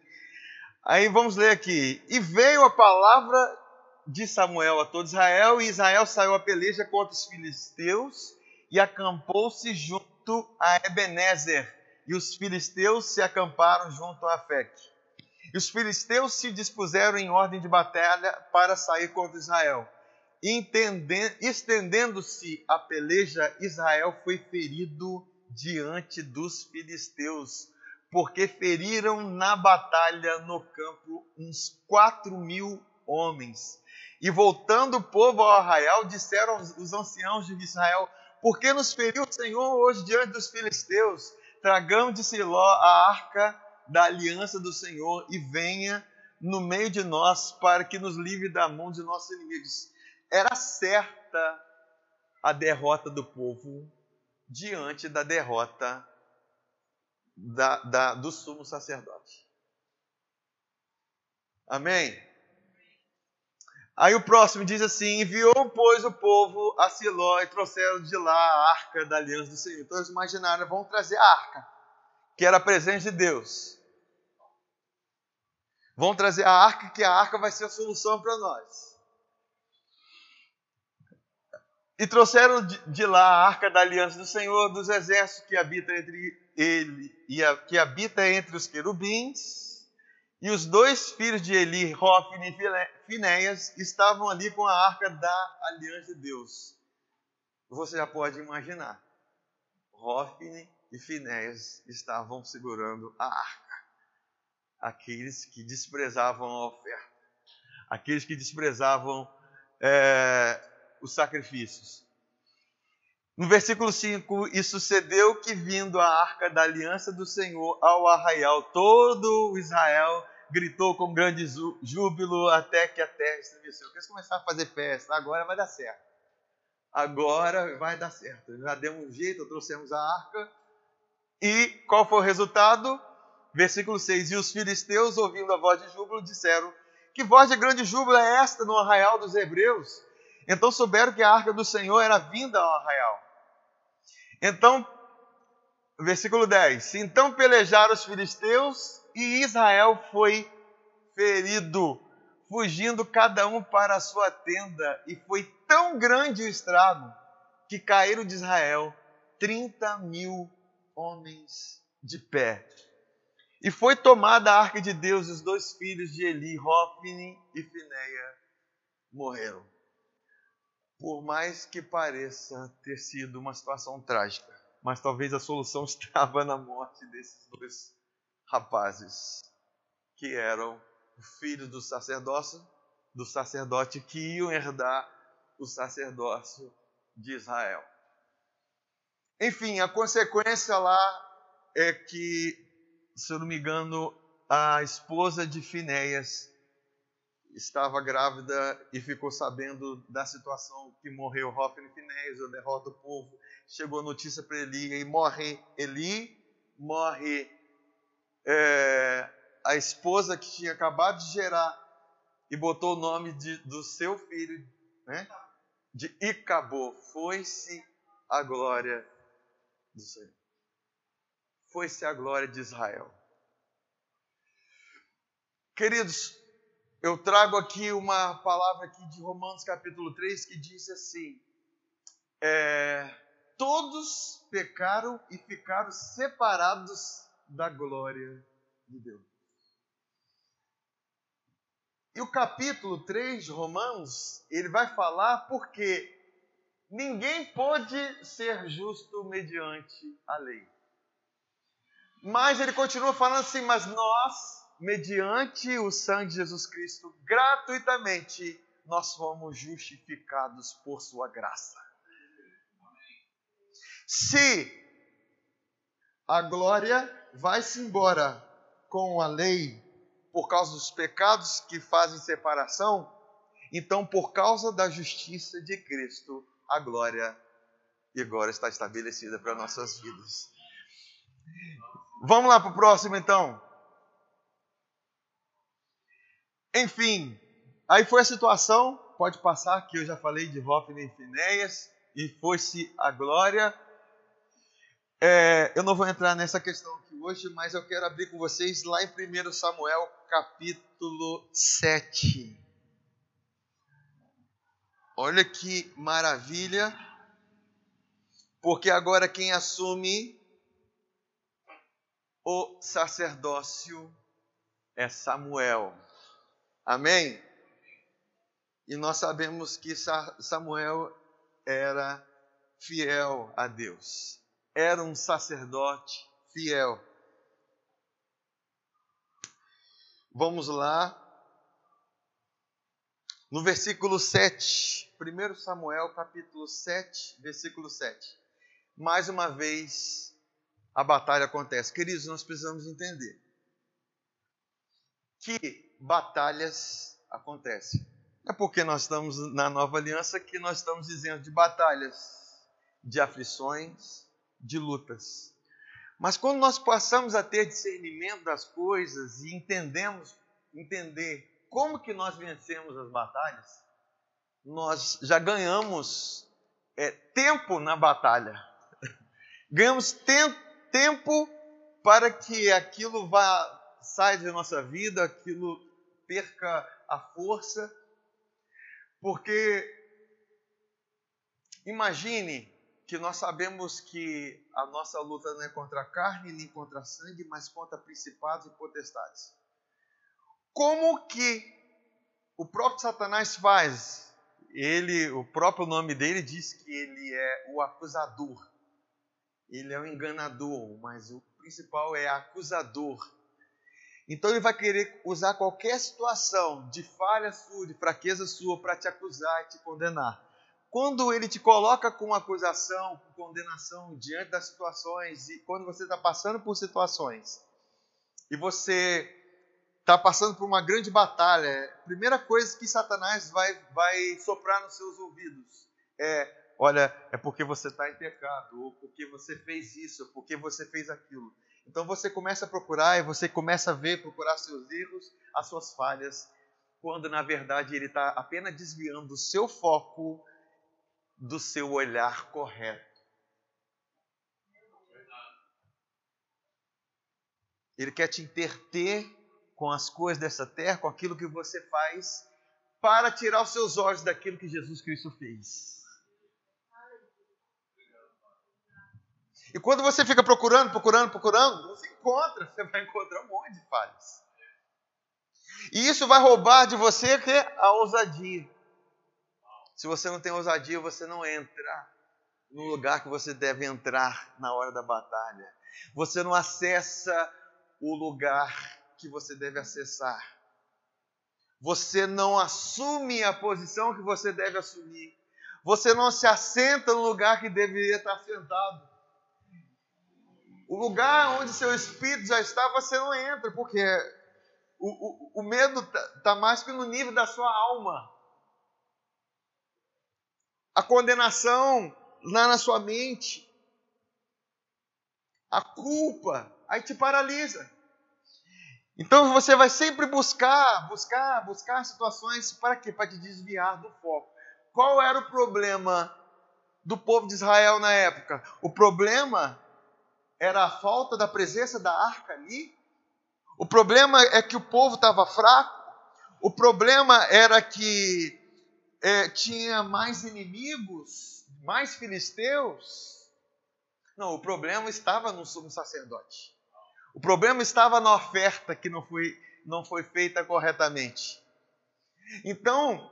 B: Aí vamos ler aqui. E veio a palavra de Samuel a todo Israel, e Israel saiu a peleja contra os filisteus e acampou-se junto a Ebenezer, e os filisteus se acamparam junto a Afec. E os filisteus se dispuseram em ordem de batalha para sair contra Israel. Estendendo-se a peleja, Israel foi ferido diante dos filisteus porque feriram na batalha no campo uns quatro mil homens. E voltando o povo ao arraial, disseram os anciãos de Israel: Por que nos feriu o Senhor hoje diante dos filisteus? Tragamos de Siló a arca da aliança do Senhor e venha no meio de nós para que nos livre da mão de nossos inimigos. Era certa a derrota do povo diante da derrota da, da, do sumo sacerdote. Amém? Aí o próximo diz assim: enviou, pois, o povo a Siló e trouxeram de lá a arca da aliança do Senhor. Então eles imaginaram, vão trazer a arca, que era a presença de Deus. Vão trazer a arca, que a arca vai ser a solução para nós. E trouxeram de lá a arca da aliança do Senhor dos exércitos que habita entre ele e a, que habita entre os querubins. E os dois filhos de Eli, Rófine e Finéias, estavam ali com a arca da aliança de Deus. Você já pode imaginar. Rófine e Finéias estavam segurando a arca. Aqueles que desprezavam a oferta. Aqueles que desprezavam é, os sacrifícios. No versículo 5, e sucedeu que, vindo a arca da aliança do Senhor ao arraial, todo Israel gritou com grande júbilo até que a terra estremeceu. Eles começaram a fazer festa, agora vai dar certo. Agora vai dar certo. Já demos um jeito, trouxemos a arca. E qual foi o resultado? Versículo 6: E os filisteus, ouvindo a voz de júbilo, disseram: Que voz de grande júbilo é esta no arraial dos hebreus? Então souberam que a arca do Senhor era vinda ao arraial. Então, versículo 10: Então pelejaram os filisteus e Israel foi ferido, fugindo cada um para a sua tenda, e foi tão grande o estrago que caíram de Israel 30 mil homens de pé. E foi tomada a arca de Deus, e os dois filhos de Eli, Rófine e Fineia, morreram por mais que pareça ter sido uma situação trágica, mas talvez a solução estava na morte desses dois rapazes, que eram filhos do sacerdócio, do sacerdote que iam herdar o sacerdócio de Israel. Enfim, a consequência lá é que, se eu não me engano, a esposa de Finéias estava grávida e ficou sabendo da situação que morreu Hofni Finés, derrota o povo. Chegou a notícia para Eli e morre Eli, morre é, a esposa que tinha acabado de gerar e botou o nome de, do seu filho, né? De Icabô. Foi-se a glória do Senhor. Foi-se a glória de Israel. Queridos, eu trago aqui uma palavra aqui de Romanos capítulo 3 que diz assim: é, todos pecaram e ficaram separados da glória de Deus. E o capítulo 3 de Romanos, ele vai falar porque ninguém pode ser justo mediante a lei. Mas ele continua falando assim, mas nós mediante o sangue de Jesus Cristo, gratuitamente, nós fomos justificados por sua graça. Se a glória vai-se embora com a lei por causa dos pecados que fazem separação, então por causa da justiça de Cristo, a glória e agora está estabelecida para nossas vidas. Vamos lá para o próximo então. Enfim, aí foi a situação, pode passar, que eu já falei de Hofni e Finéias, e foi-se a glória. É, eu não vou entrar nessa questão aqui hoje, mas eu quero abrir com vocês lá em 1 Samuel, capítulo 7. Olha que maravilha, porque agora quem assume o sacerdócio é Samuel. Amém? E nós sabemos que Samuel era fiel a Deus, era um sacerdote fiel. Vamos lá. No versículo 7, 1 Samuel capítulo 7, versículo 7. Mais uma vez a batalha acontece. Queridos, nós precisamos entender que batalhas acontecem. É porque nós estamos na nova aliança que nós estamos dizendo de batalhas, de aflições, de lutas. Mas quando nós passamos a ter discernimento das coisas e entendemos, entender como que nós vencemos as batalhas, nós já ganhamos é, tempo na batalha. ganhamos tem, tempo para que aquilo vá saia de nossa vida, aquilo perca a força, porque Imagine que nós sabemos que a nossa luta não é contra a carne nem contra a sangue, mas contra principados e potestades. Como que o próprio Satanás faz? Ele, o próprio nome dele diz que ele é o acusador. Ele é o enganador, mas o principal é acusador. Então ele vai querer usar qualquer situação de falha sua, de fraqueza sua, para te acusar e te condenar. Quando ele te coloca com acusação, com condenação diante das situações, e quando você está passando por situações, e você está passando por uma grande batalha, primeira coisa que Satanás vai, vai soprar nos seus ouvidos é: olha, é porque você está em pecado, ou porque você fez isso, ou porque você fez aquilo. Então você começa a procurar e você começa a ver, procurar seus erros, as suas falhas, quando na verdade ele está apenas desviando o seu foco do seu olhar correto. Ele quer te interter com as coisas dessa terra, com aquilo que você faz, para tirar os seus olhos daquilo que Jesus Cristo fez. E quando você fica procurando, procurando, procurando, você encontra, você vai encontrar um monte de falhas. E isso vai roubar de você que a ousadia. Se você não tem ousadia, você não entra no lugar que você deve entrar na hora da batalha. Você não acessa o lugar que você deve acessar. Você não assume a posição que você deve assumir. Você não se assenta no lugar que deveria estar sentado. O lugar onde seu espírito já está, você não entra, porque o, o, o medo está tá mais que no nível da sua alma. A condenação lá na sua mente. A culpa, aí te paralisa. Então você vai sempre buscar, buscar, buscar situações para quê? Para te desviar do foco. Qual era o problema do povo de Israel na época? O problema era a falta da presença da arca ali. O problema é que o povo estava fraco. O problema era que é, tinha mais inimigos, mais filisteus. Não, o problema estava no sumo sacerdote. O problema estava na oferta que não foi, não foi feita corretamente. Então,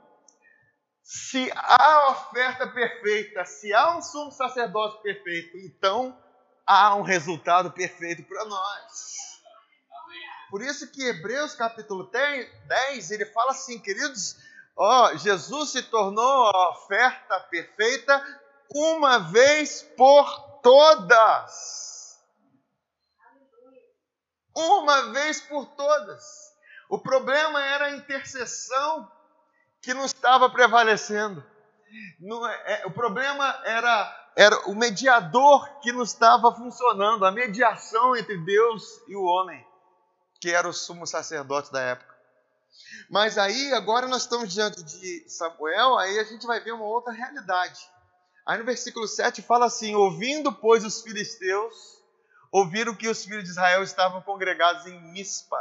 B: se há oferta perfeita, se há um sumo sacerdote perfeito, então há um resultado perfeito para nós. Por isso que Hebreus capítulo 10, ele fala assim, queridos, ó, Jesus se tornou a oferta perfeita uma vez por todas. Uma vez por todas. O problema era a intercessão que não estava prevalecendo. É, o problema era era o mediador que não estava funcionando, a mediação entre Deus e o homem, que era o sumo sacerdote da época. Mas aí, agora nós estamos diante de Samuel, aí a gente vai ver uma outra realidade. Aí no versículo 7 fala assim: Ouvindo, pois, os filisteus, ouviram que os filhos de Israel estavam congregados em Mispa.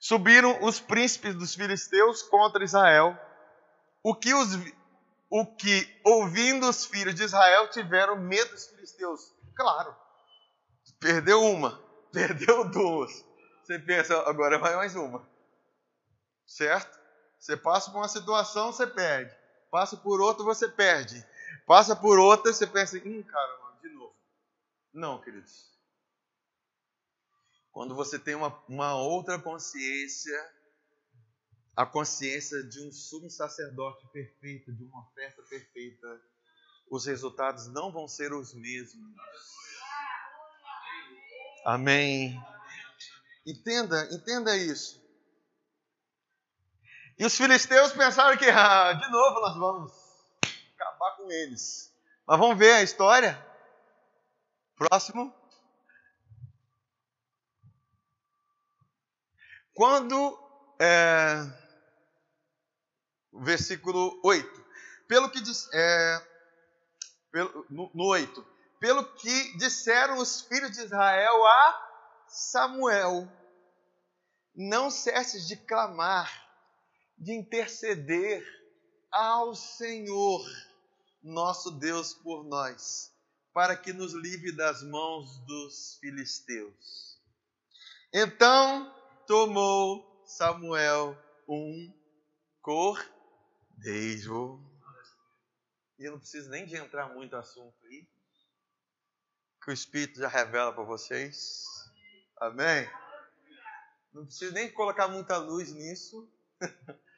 B: Subiram os príncipes dos filisteus contra Israel, o que os, o que, ouvindo os filhos de Israel, tiveram medo dos filisteus. Claro, perdeu uma, perdeu duas. Você pensa, agora vai mais uma. Certo? Você passa por uma situação, você perde. Passa por outra, você perde. Passa por outra, você pensa, hum, caramba, de novo. Não, queridos. Quando você tem uma, uma outra consciência, a consciência de um sumo sacerdote perfeito, de uma oferta perfeita, os resultados não vão ser os mesmos. Amém. Entenda, entenda isso. E os filisteus pensaram que, ah, de novo, nós vamos acabar com eles. Mas vamos ver a história. Próximo. Quando é, versículo 8. Pelo que diz, é, pelo, no, no 8. Pelo que disseram os filhos de Israel a Samuel: Não cesses de clamar, de interceder ao Senhor nosso Deus por nós, para que nos livre das mãos dos filisteus. Então tomou Samuel um cordeiro. E eu não preciso nem de entrar muito no assunto aí, que o Espírito já revela para vocês. Amém? Não preciso nem colocar muita luz nisso.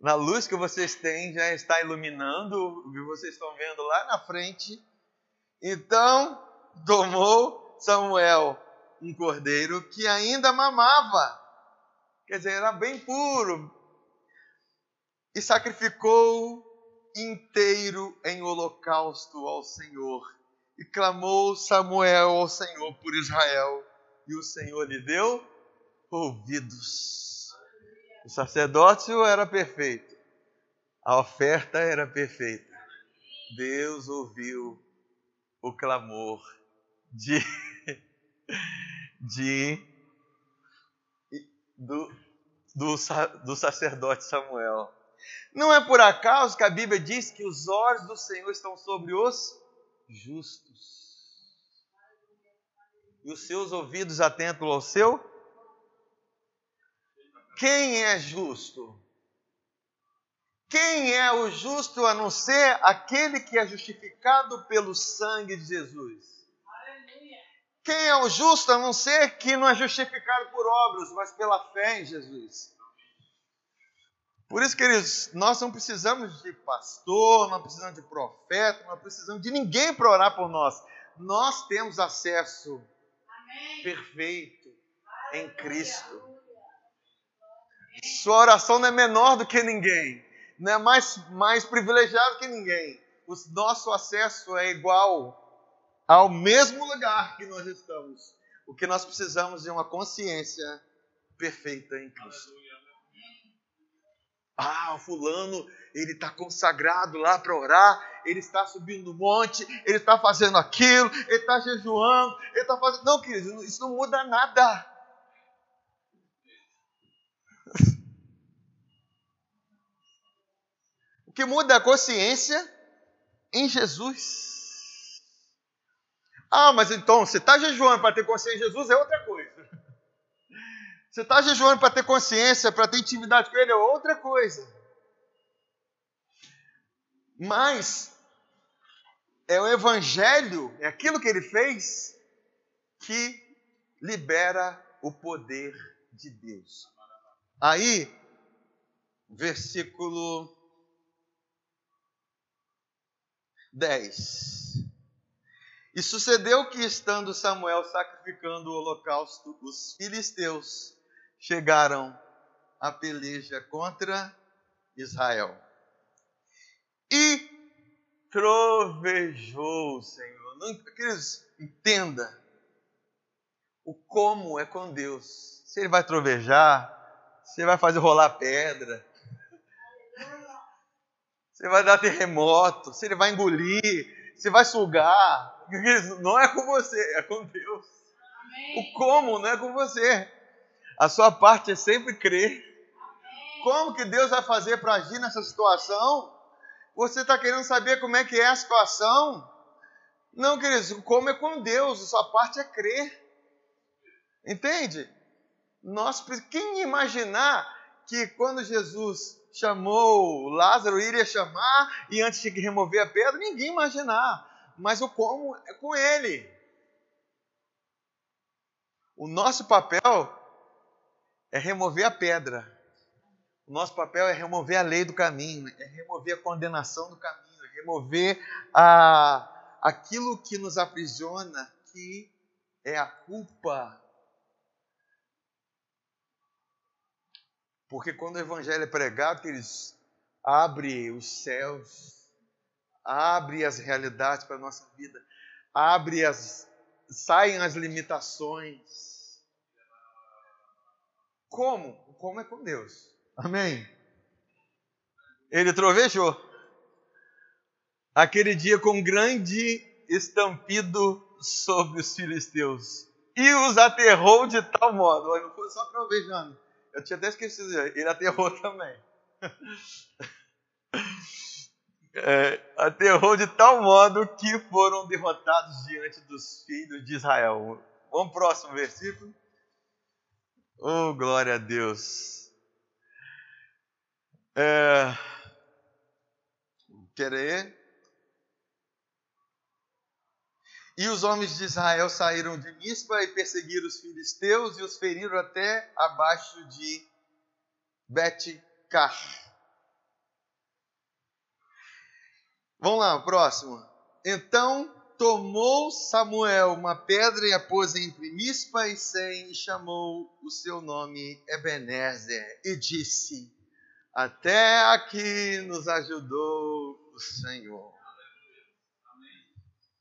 B: Na luz que vocês têm já está iluminando o que vocês estão vendo lá na frente. Então tomou Samuel um cordeiro que ainda mamava, quer dizer, era bem puro, e sacrificou inteiro em holocausto ao Senhor. E clamou Samuel ao Senhor por Israel, e o Senhor lhe deu ouvidos. O sacerdócio era perfeito, a oferta era perfeita. Deus ouviu o clamor de, de do, do, do sacerdote Samuel. Não é por acaso que a Bíblia diz que os olhos do Senhor estão sobre os justos. E os seus ouvidos atentos ao seu? Quem é justo? Quem é o justo a não ser aquele que é justificado pelo sangue de Jesus? Quem é o justo a não ser que não é justificado por obras, mas pela fé em Jesus? Por isso, queridos, nós não precisamos de pastor, não precisamos de profeta, não precisamos de ninguém para orar por nós. Nós temos acesso Amém. perfeito em Cristo. Sua oração não é menor do que ninguém, não é mais, mais privilegiado que ninguém. O nosso acesso é igual ao mesmo lugar que nós estamos. O que nós precisamos é uma consciência perfeita em Cristo. Ah, o fulano, ele está consagrado lá para orar, ele está subindo no monte, ele está fazendo aquilo, ele está jejuando, ele está fazendo. Não, querido, isso não muda nada. Que muda a consciência em Jesus. Ah, mas então, você está jejuando para ter consciência em Jesus é outra coisa. Você está jejuando para ter consciência, para ter intimidade com Ele, é outra coisa. Mas é o Evangelho, é aquilo que Ele fez, que libera o poder de Deus. Aí, versículo 10. E sucedeu que, estando Samuel sacrificando o holocausto, os filisteus chegaram à peleja contra Israel. E trovejou o Senhor. Não, queridos, entenda o como é com Deus. Se ele vai trovejar, se ele vai fazer rolar pedra, se vai dar terremoto, se ele vai engolir, se vai sugar. Não é com você, é com Deus. O como não é com você. A sua parte é sempre crer. Como que Deus vai fazer para agir nessa situação? Você está querendo saber como é que é a situação? Não, queridos, como é com Deus, a sua parte é crer. Entende? Nós, quem imaginar que quando Jesus chamou Lázaro, iria chamar e antes de remover a pedra, ninguém imaginar. Mas o como é com ele. O nosso papel é remover a pedra. O nosso papel é remover a lei do caminho, é remover a condenação do caminho, é remover a, aquilo que nos aprisiona, que é a culpa. Porque quando o evangelho é pregado, eles abre os céus, abre as realidades para a nossa vida, abre as saem as limitações como? Como é com Deus. Amém? Ele trovejou. Aquele dia com grande estampido sobre os filisteus. E os aterrou de tal modo. Olha, não foi só trovejando. Eu tinha até esquecido. Ele aterrou também. é, aterrou de tal modo que foram derrotados diante dos filhos de Israel. Vamos pro próximo versículo. Oh, glória a Deus. É, querer. E os homens de Israel saíram de Mispa e perseguiram os filisteus e os feriram até abaixo de Bet-Car. Vamos lá, próximo. Então tomou Samuel uma pedra e a pôs entre Mispa e Sem e chamou o seu nome Ebenezer e disse: Até aqui nos ajudou o Senhor.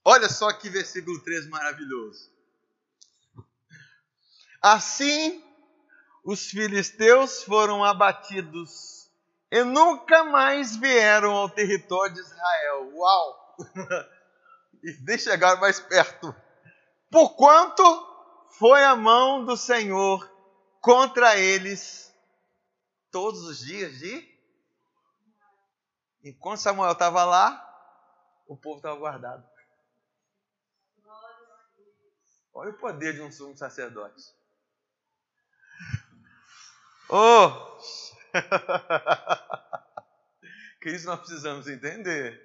B: Olha só que versículo 3 maravilhoso. Assim, os filisteus foram abatidos e nunca mais vieram ao território de Israel. Uau! e nem chegaram mais perto. Porquanto foi a mão do Senhor contra eles todos os dias de. Enquanto Samuel estava lá, o povo estava guardado. Olha o poder de um sumo sacerdote. Oh! que isso nós precisamos entender.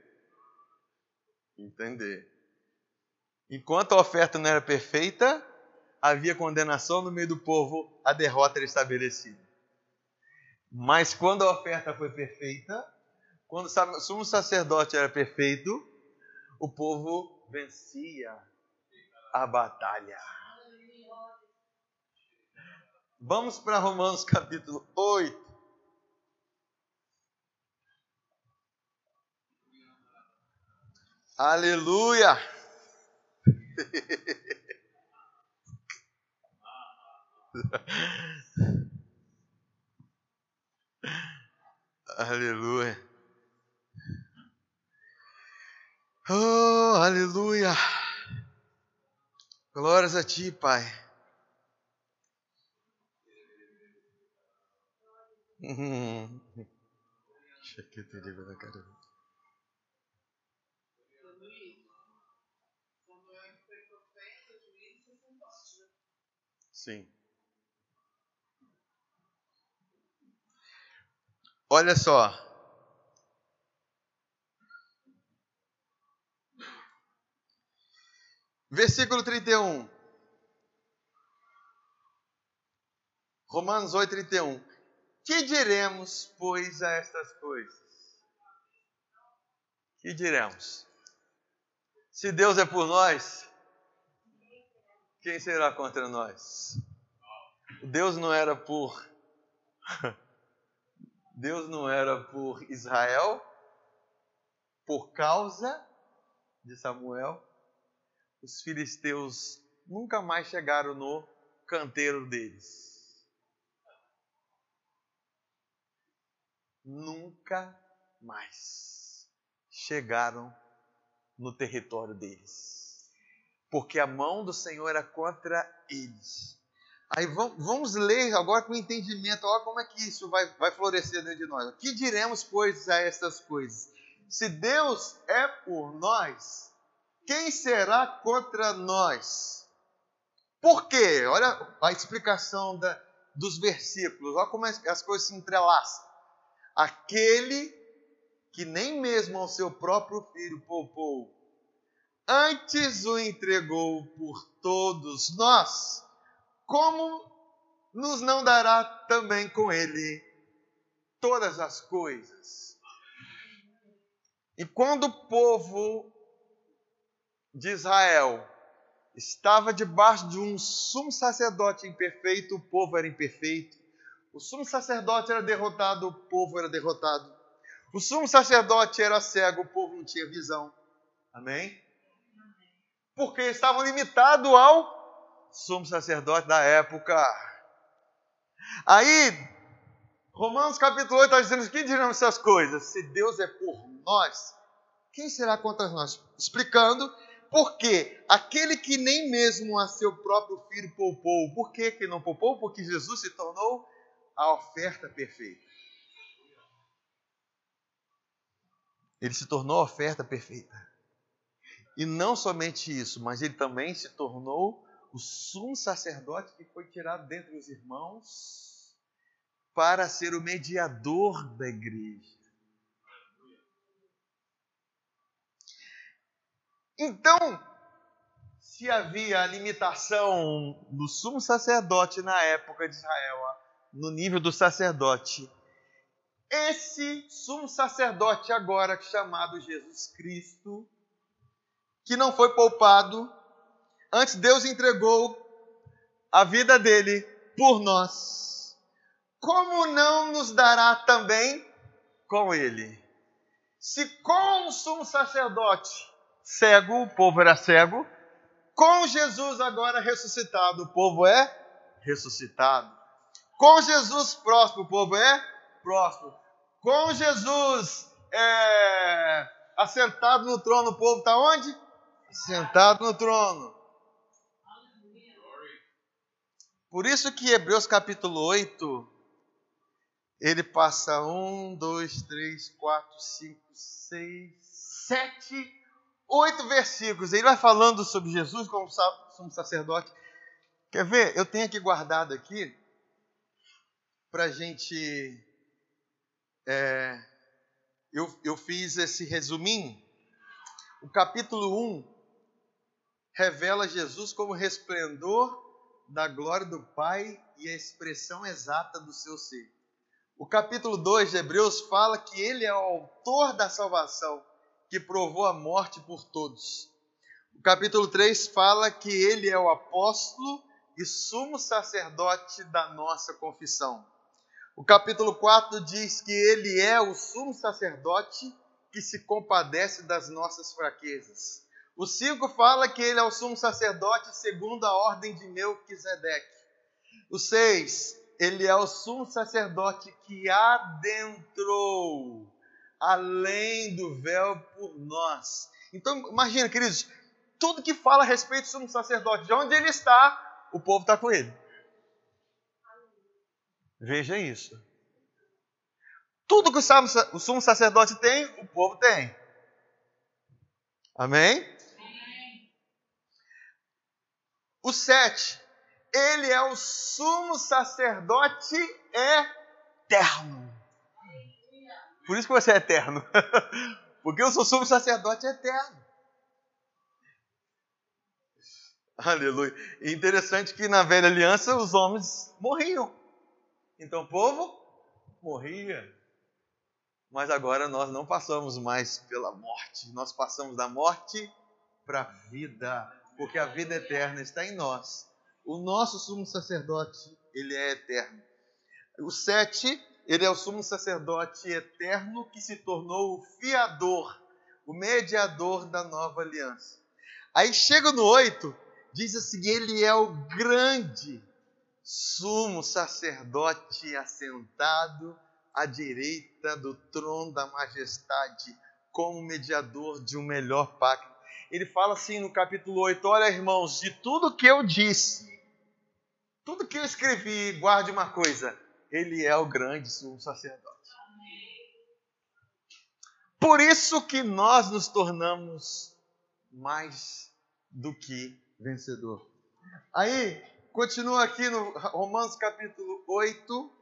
B: Entender. Enquanto a oferta não era perfeita, havia condenação no meio do povo, a derrota era estabelecida. Mas quando a oferta foi perfeita, quando o sumo sacerdote era perfeito, o povo vencia a batalha. Vamos para Romanos capítulo 8. Aleluia! Aleluia. Oh, aleluia. Glórias a ti, Pai. Sim. Olha só. Versículo 31. Romanos 8, 31. Que diremos, pois, a estas coisas? Que diremos? Se Deus é por nós, quem será contra nós? Deus não era por Deus não era por Israel por causa de Samuel. Os filisteus nunca mais chegaram no canteiro deles. Nunca mais chegaram no território deles porque a mão do Senhor era contra eles. Aí vamos ler agora com entendimento, olha como é que isso vai, vai florescer dentro de nós. O que diremos, pois, a estas coisas? Se Deus é por nós, quem será contra nós? Por quê? Olha a explicação da, dos versículos, olha como as coisas se entrelaçam. Aquele que nem mesmo ao seu próprio filho poupou, antes o entregou por todos nós, como nos não dará também com ele todas as coisas? E quando o povo de Israel estava debaixo de um sumo sacerdote imperfeito, o povo era imperfeito. O sumo sacerdote era derrotado, o povo era derrotado. O sumo sacerdote era cego, o povo não tinha visão. Amém? porque estavam limitados ao sumo sacerdote da época. Aí, Romanos capítulo 8 está dizendo: quem dirão essas coisas? Se Deus é por nós, quem será contra nós? Explicando porque aquele que nem mesmo a seu próprio filho poupou, por que, que não poupou? Porque Jesus se tornou a oferta perfeita. Ele se tornou a oferta perfeita. E não somente isso, mas ele também se tornou o sumo sacerdote que foi tirado dentre os irmãos para ser o mediador da igreja. Então, se havia a limitação do sumo sacerdote na época de Israel, no nível do sacerdote, esse sumo sacerdote agora chamado Jesus Cristo, que não foi poupado, antes Deus entregou a vida dele por nós. Como não nos dará também com ele? Se com o sumo sacerdote cego, o povo era cego, com Jesus agora ressuscitado, o povo é ressuscitado. Com Jesus próximo, o povo é próximo. Com Jesus é, assentado no trono, o povo está onde? Sentado no trono. Por isso que Hebreus capítulo 8, ele passa um, dois, três, quatro, cinco, seis, sete, oito versículos. Ele vai falando sobre Jesus como sacerdote. Quer ver? Eu tenho aqui guardado aqui para gente. É, eu, eu fiz esse resuminho. O capítulo 1 revela Jesus como resplendor da glória do Pai e a expressão exata do seu ser. O capítulo 2 de Hebreus fala que ele é o autor da salvação, que provou a morte por todos. O capítulo 3 fala que ele é o apóstolo e sumo sacerdote da nossa confissão. O capítulo 4 diz que ele é o sumo sacerdote que se compadece das nossas fraquezas. O 5 fala que ele é o sumo sacerdote segundo a ordem de Melquisedeque. O 6, ele é o sumo sacerdote que adentrou além do véu por nós. Então, imagina, queridos, tudo que fala a respeito do sumo sacerdote, de onde ele está, o povo está com ele. Veja isso. Tudo que o sumo sacerdote tem, o povo tem. Amém? O sete, ele é o sumo sacerdote eterno. Por isso que você é eterno. Porque eu sou sumo sacerdote eterno. Aleluia. Interessante que na velha aliança os homens morriam. Então o povo morria. Mas agora nós não passamos mais pela morte. Nós passamos da morte para a vida porque a vida eterna está em nós. O nosso sumo sacerdote, ele é eterno. O sete, ele é o sumo sacerdote eterno que se tornou o fiador, o mediador da nova aliança. Aí chega no oito, diz assim: ele é o grande sumo sacerdote assentado à direita do trono da majestade, como mediador de um melhor pacto ele fala assim no capítulo 8: Olha, irmãos, de tudo que eu disse, tudo que eu escrevi, guarde uma coisa: Ele é o grande sumo sacerdote. Por isso que nós nos tornamos mais do que vencedor. Aí, continua aqui no Romanos capítulo 8.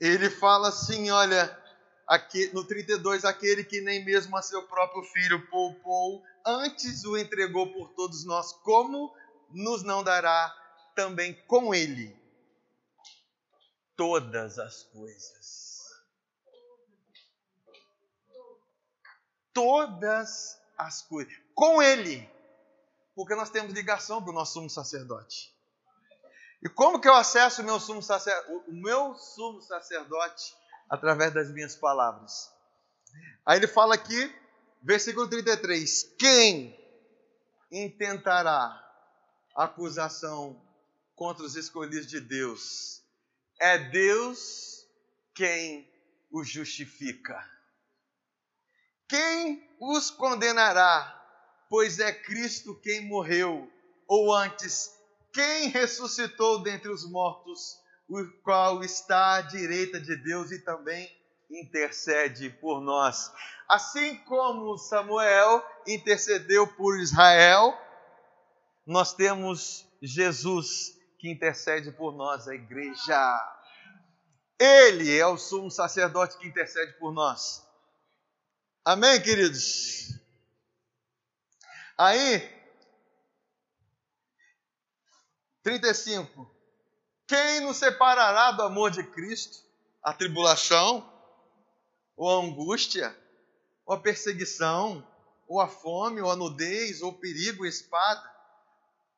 B: Ele fala assim: olha, no 32, aquele que nem mesmo a seu próprio filho poupou, antes o entregou por todos nós, como nos não dará também com ele todas as coisas? Todas as coisas. Com ele. Porque nós temos ligação para o nosso sumo sacerdote. E como que eu acesso o meu sumo sacerdote? O meu sumo sacerdote através das minhas palavras. Aí ele fala aqui, versículo 33: Quem intentará acusação contra os escolhidos de Deus? É Deus quem os justifica. Quem os condenará? Pois é Cristo quem morreu, ou antes, quem ressuscitou dentre os mortos, o qual está à direita de Deus e também intercede por nós. Assim como Samuel intercedeu por Israel, nós temos Jesus que intercede por nós, a igreja. Ele é o sumo sacerdote que intercede por nós. Amém, queridos? Aí, 35. Quem nos separará do amor de Cristo? A tribulação, ou a angústia, ou a perseguição, ou a fome, ou a nudez, ou o perigo, a espada?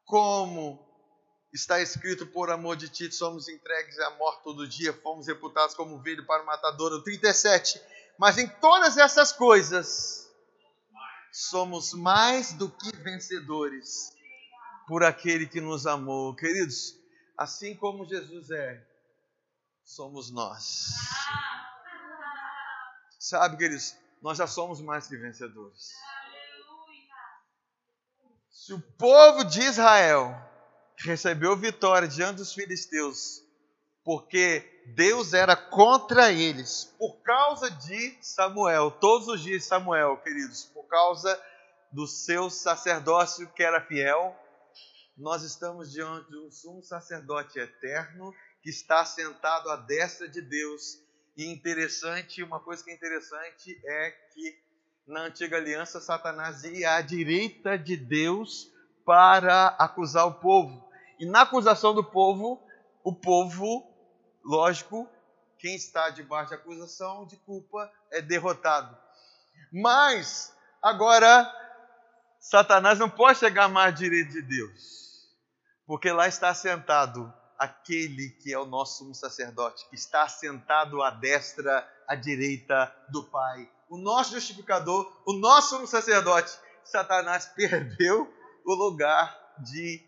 B: Como está escrito, por amor de ti, somos entregues à morte todo dia, fomos reputados como ovelha para o matador. O 37. Mas em todas essas coisas, somos mais do que vencedores por aquele que nos amou. Queridos, assim como Jesus é, somos nós. Sabe, queridos, nós já somos mais que vencedores. Se o povo de Israel recebeu vitória diante dos filisteus, porque Deus era contra eles, por causa de Samuel, todos os dias Samuel, queridos, por causa do seu sacerdócio que era fiel, nós estamos diante de um sumo sacerdote eterno que está sentado à destra de Deus. E interessante, uma coisa que é interessante é que na antiga aliança Satanás ia à direita de Deus para acusar o povo. E na acusação do povo, o povo, lógico, quem está debaixo de acusação de culpa é derrotado. Mas agora Satanás não pode chegar mais à direita de Deus porque lá está sentado aquele que é o nosso sumo sacerdote, que está sentado à destra, à direita do Pai. O nosso justificador, o nosso sumo sacerdote. Satanás perdeu o lugar de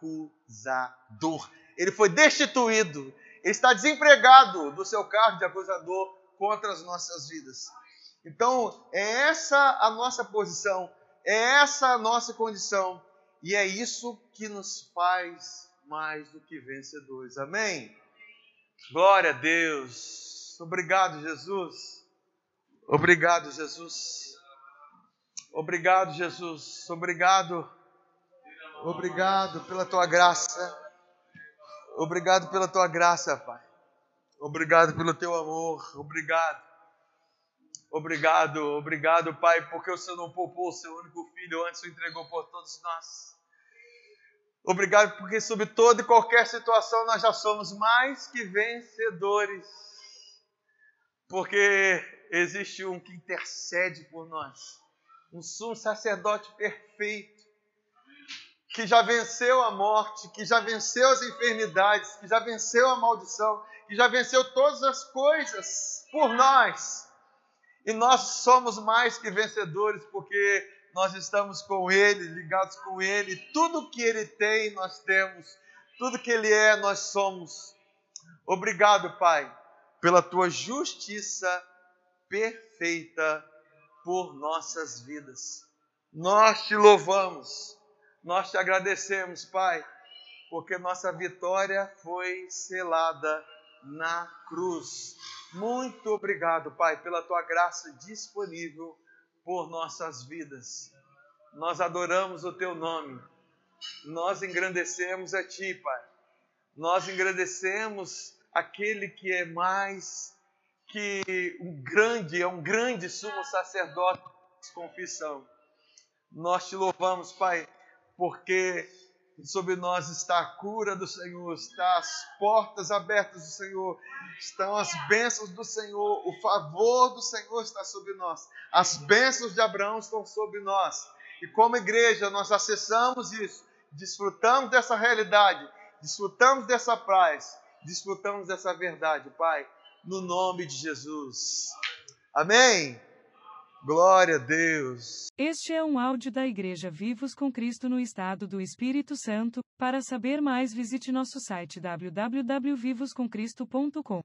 B: acusador. Ele foi destituído, ele está desempregado do seu cargo de acusador contra as nossas vidas. Então, é essa a nossa posição, é essa a nossa condição e é isso que nos faz mais do que vencedores. Amém? Glória a Deus. Obrigado, Jesus. Obrigado, Jesus. Obrigado, Jesus. Obrigado. Obrigado pela tua graça. Obrigado pela tua graça, Pai. Obrigado pelo teu amor. Obrigado. Obrigado, obrigado, Pai, porque o Senhor não poupou o seu único filho, antes o entregou por todos nós. Obrigado, porque sobre toda e qualquer situação nós já somos mais que vencedores. Porque existe um que intercede por nós, um sumo sacerdote perfeito, que já venceu a morte, que já venceu as enfermidades, que já venceu a maldição, que já venceu todas as coisas por nós. E nós somos mais que vencedores, porque nós estamos com Ele, ligados com Ele. Tudo que Ele tem, nós temos. Tudo que Ele é, nós somos. Obrigado, Pai, pela Tua justiça perfeita por nossas vidas. Nós te louvamos, nós te agradecemos, Pai, porque nossa vitória foi selada na cruz. Muito obrigado, Pai, pela tua graça disponível por nossas vidas. Nós adoramos o teu nome. Nós engrandecemos a ti, Pai. Nós engrandecemos aquele que é mais que um grande, é um grande sumo sacerdote de confissão. Nós te louvamos, Pai, porque sobre nós está a cura do Senhor, está as portas abertas do Senhor, estão as bênçãos do Senhor, o favor do Senhor está sobre nós, as bênçãos de Abraão estão sobre nós. E como igreja, nós acessamos isso, desfrutamos dessa realidade, desfrutamos dessa paz, desfrutamos dessa verdade, Pai, no nome de Jesus. Amém. Glória a Deus.
A: Este é um áudio da Igreja Vivos com Cristo no Estado do Espírito Santo. Para saber mais, visite nosso site www.vivoscomcristo.com.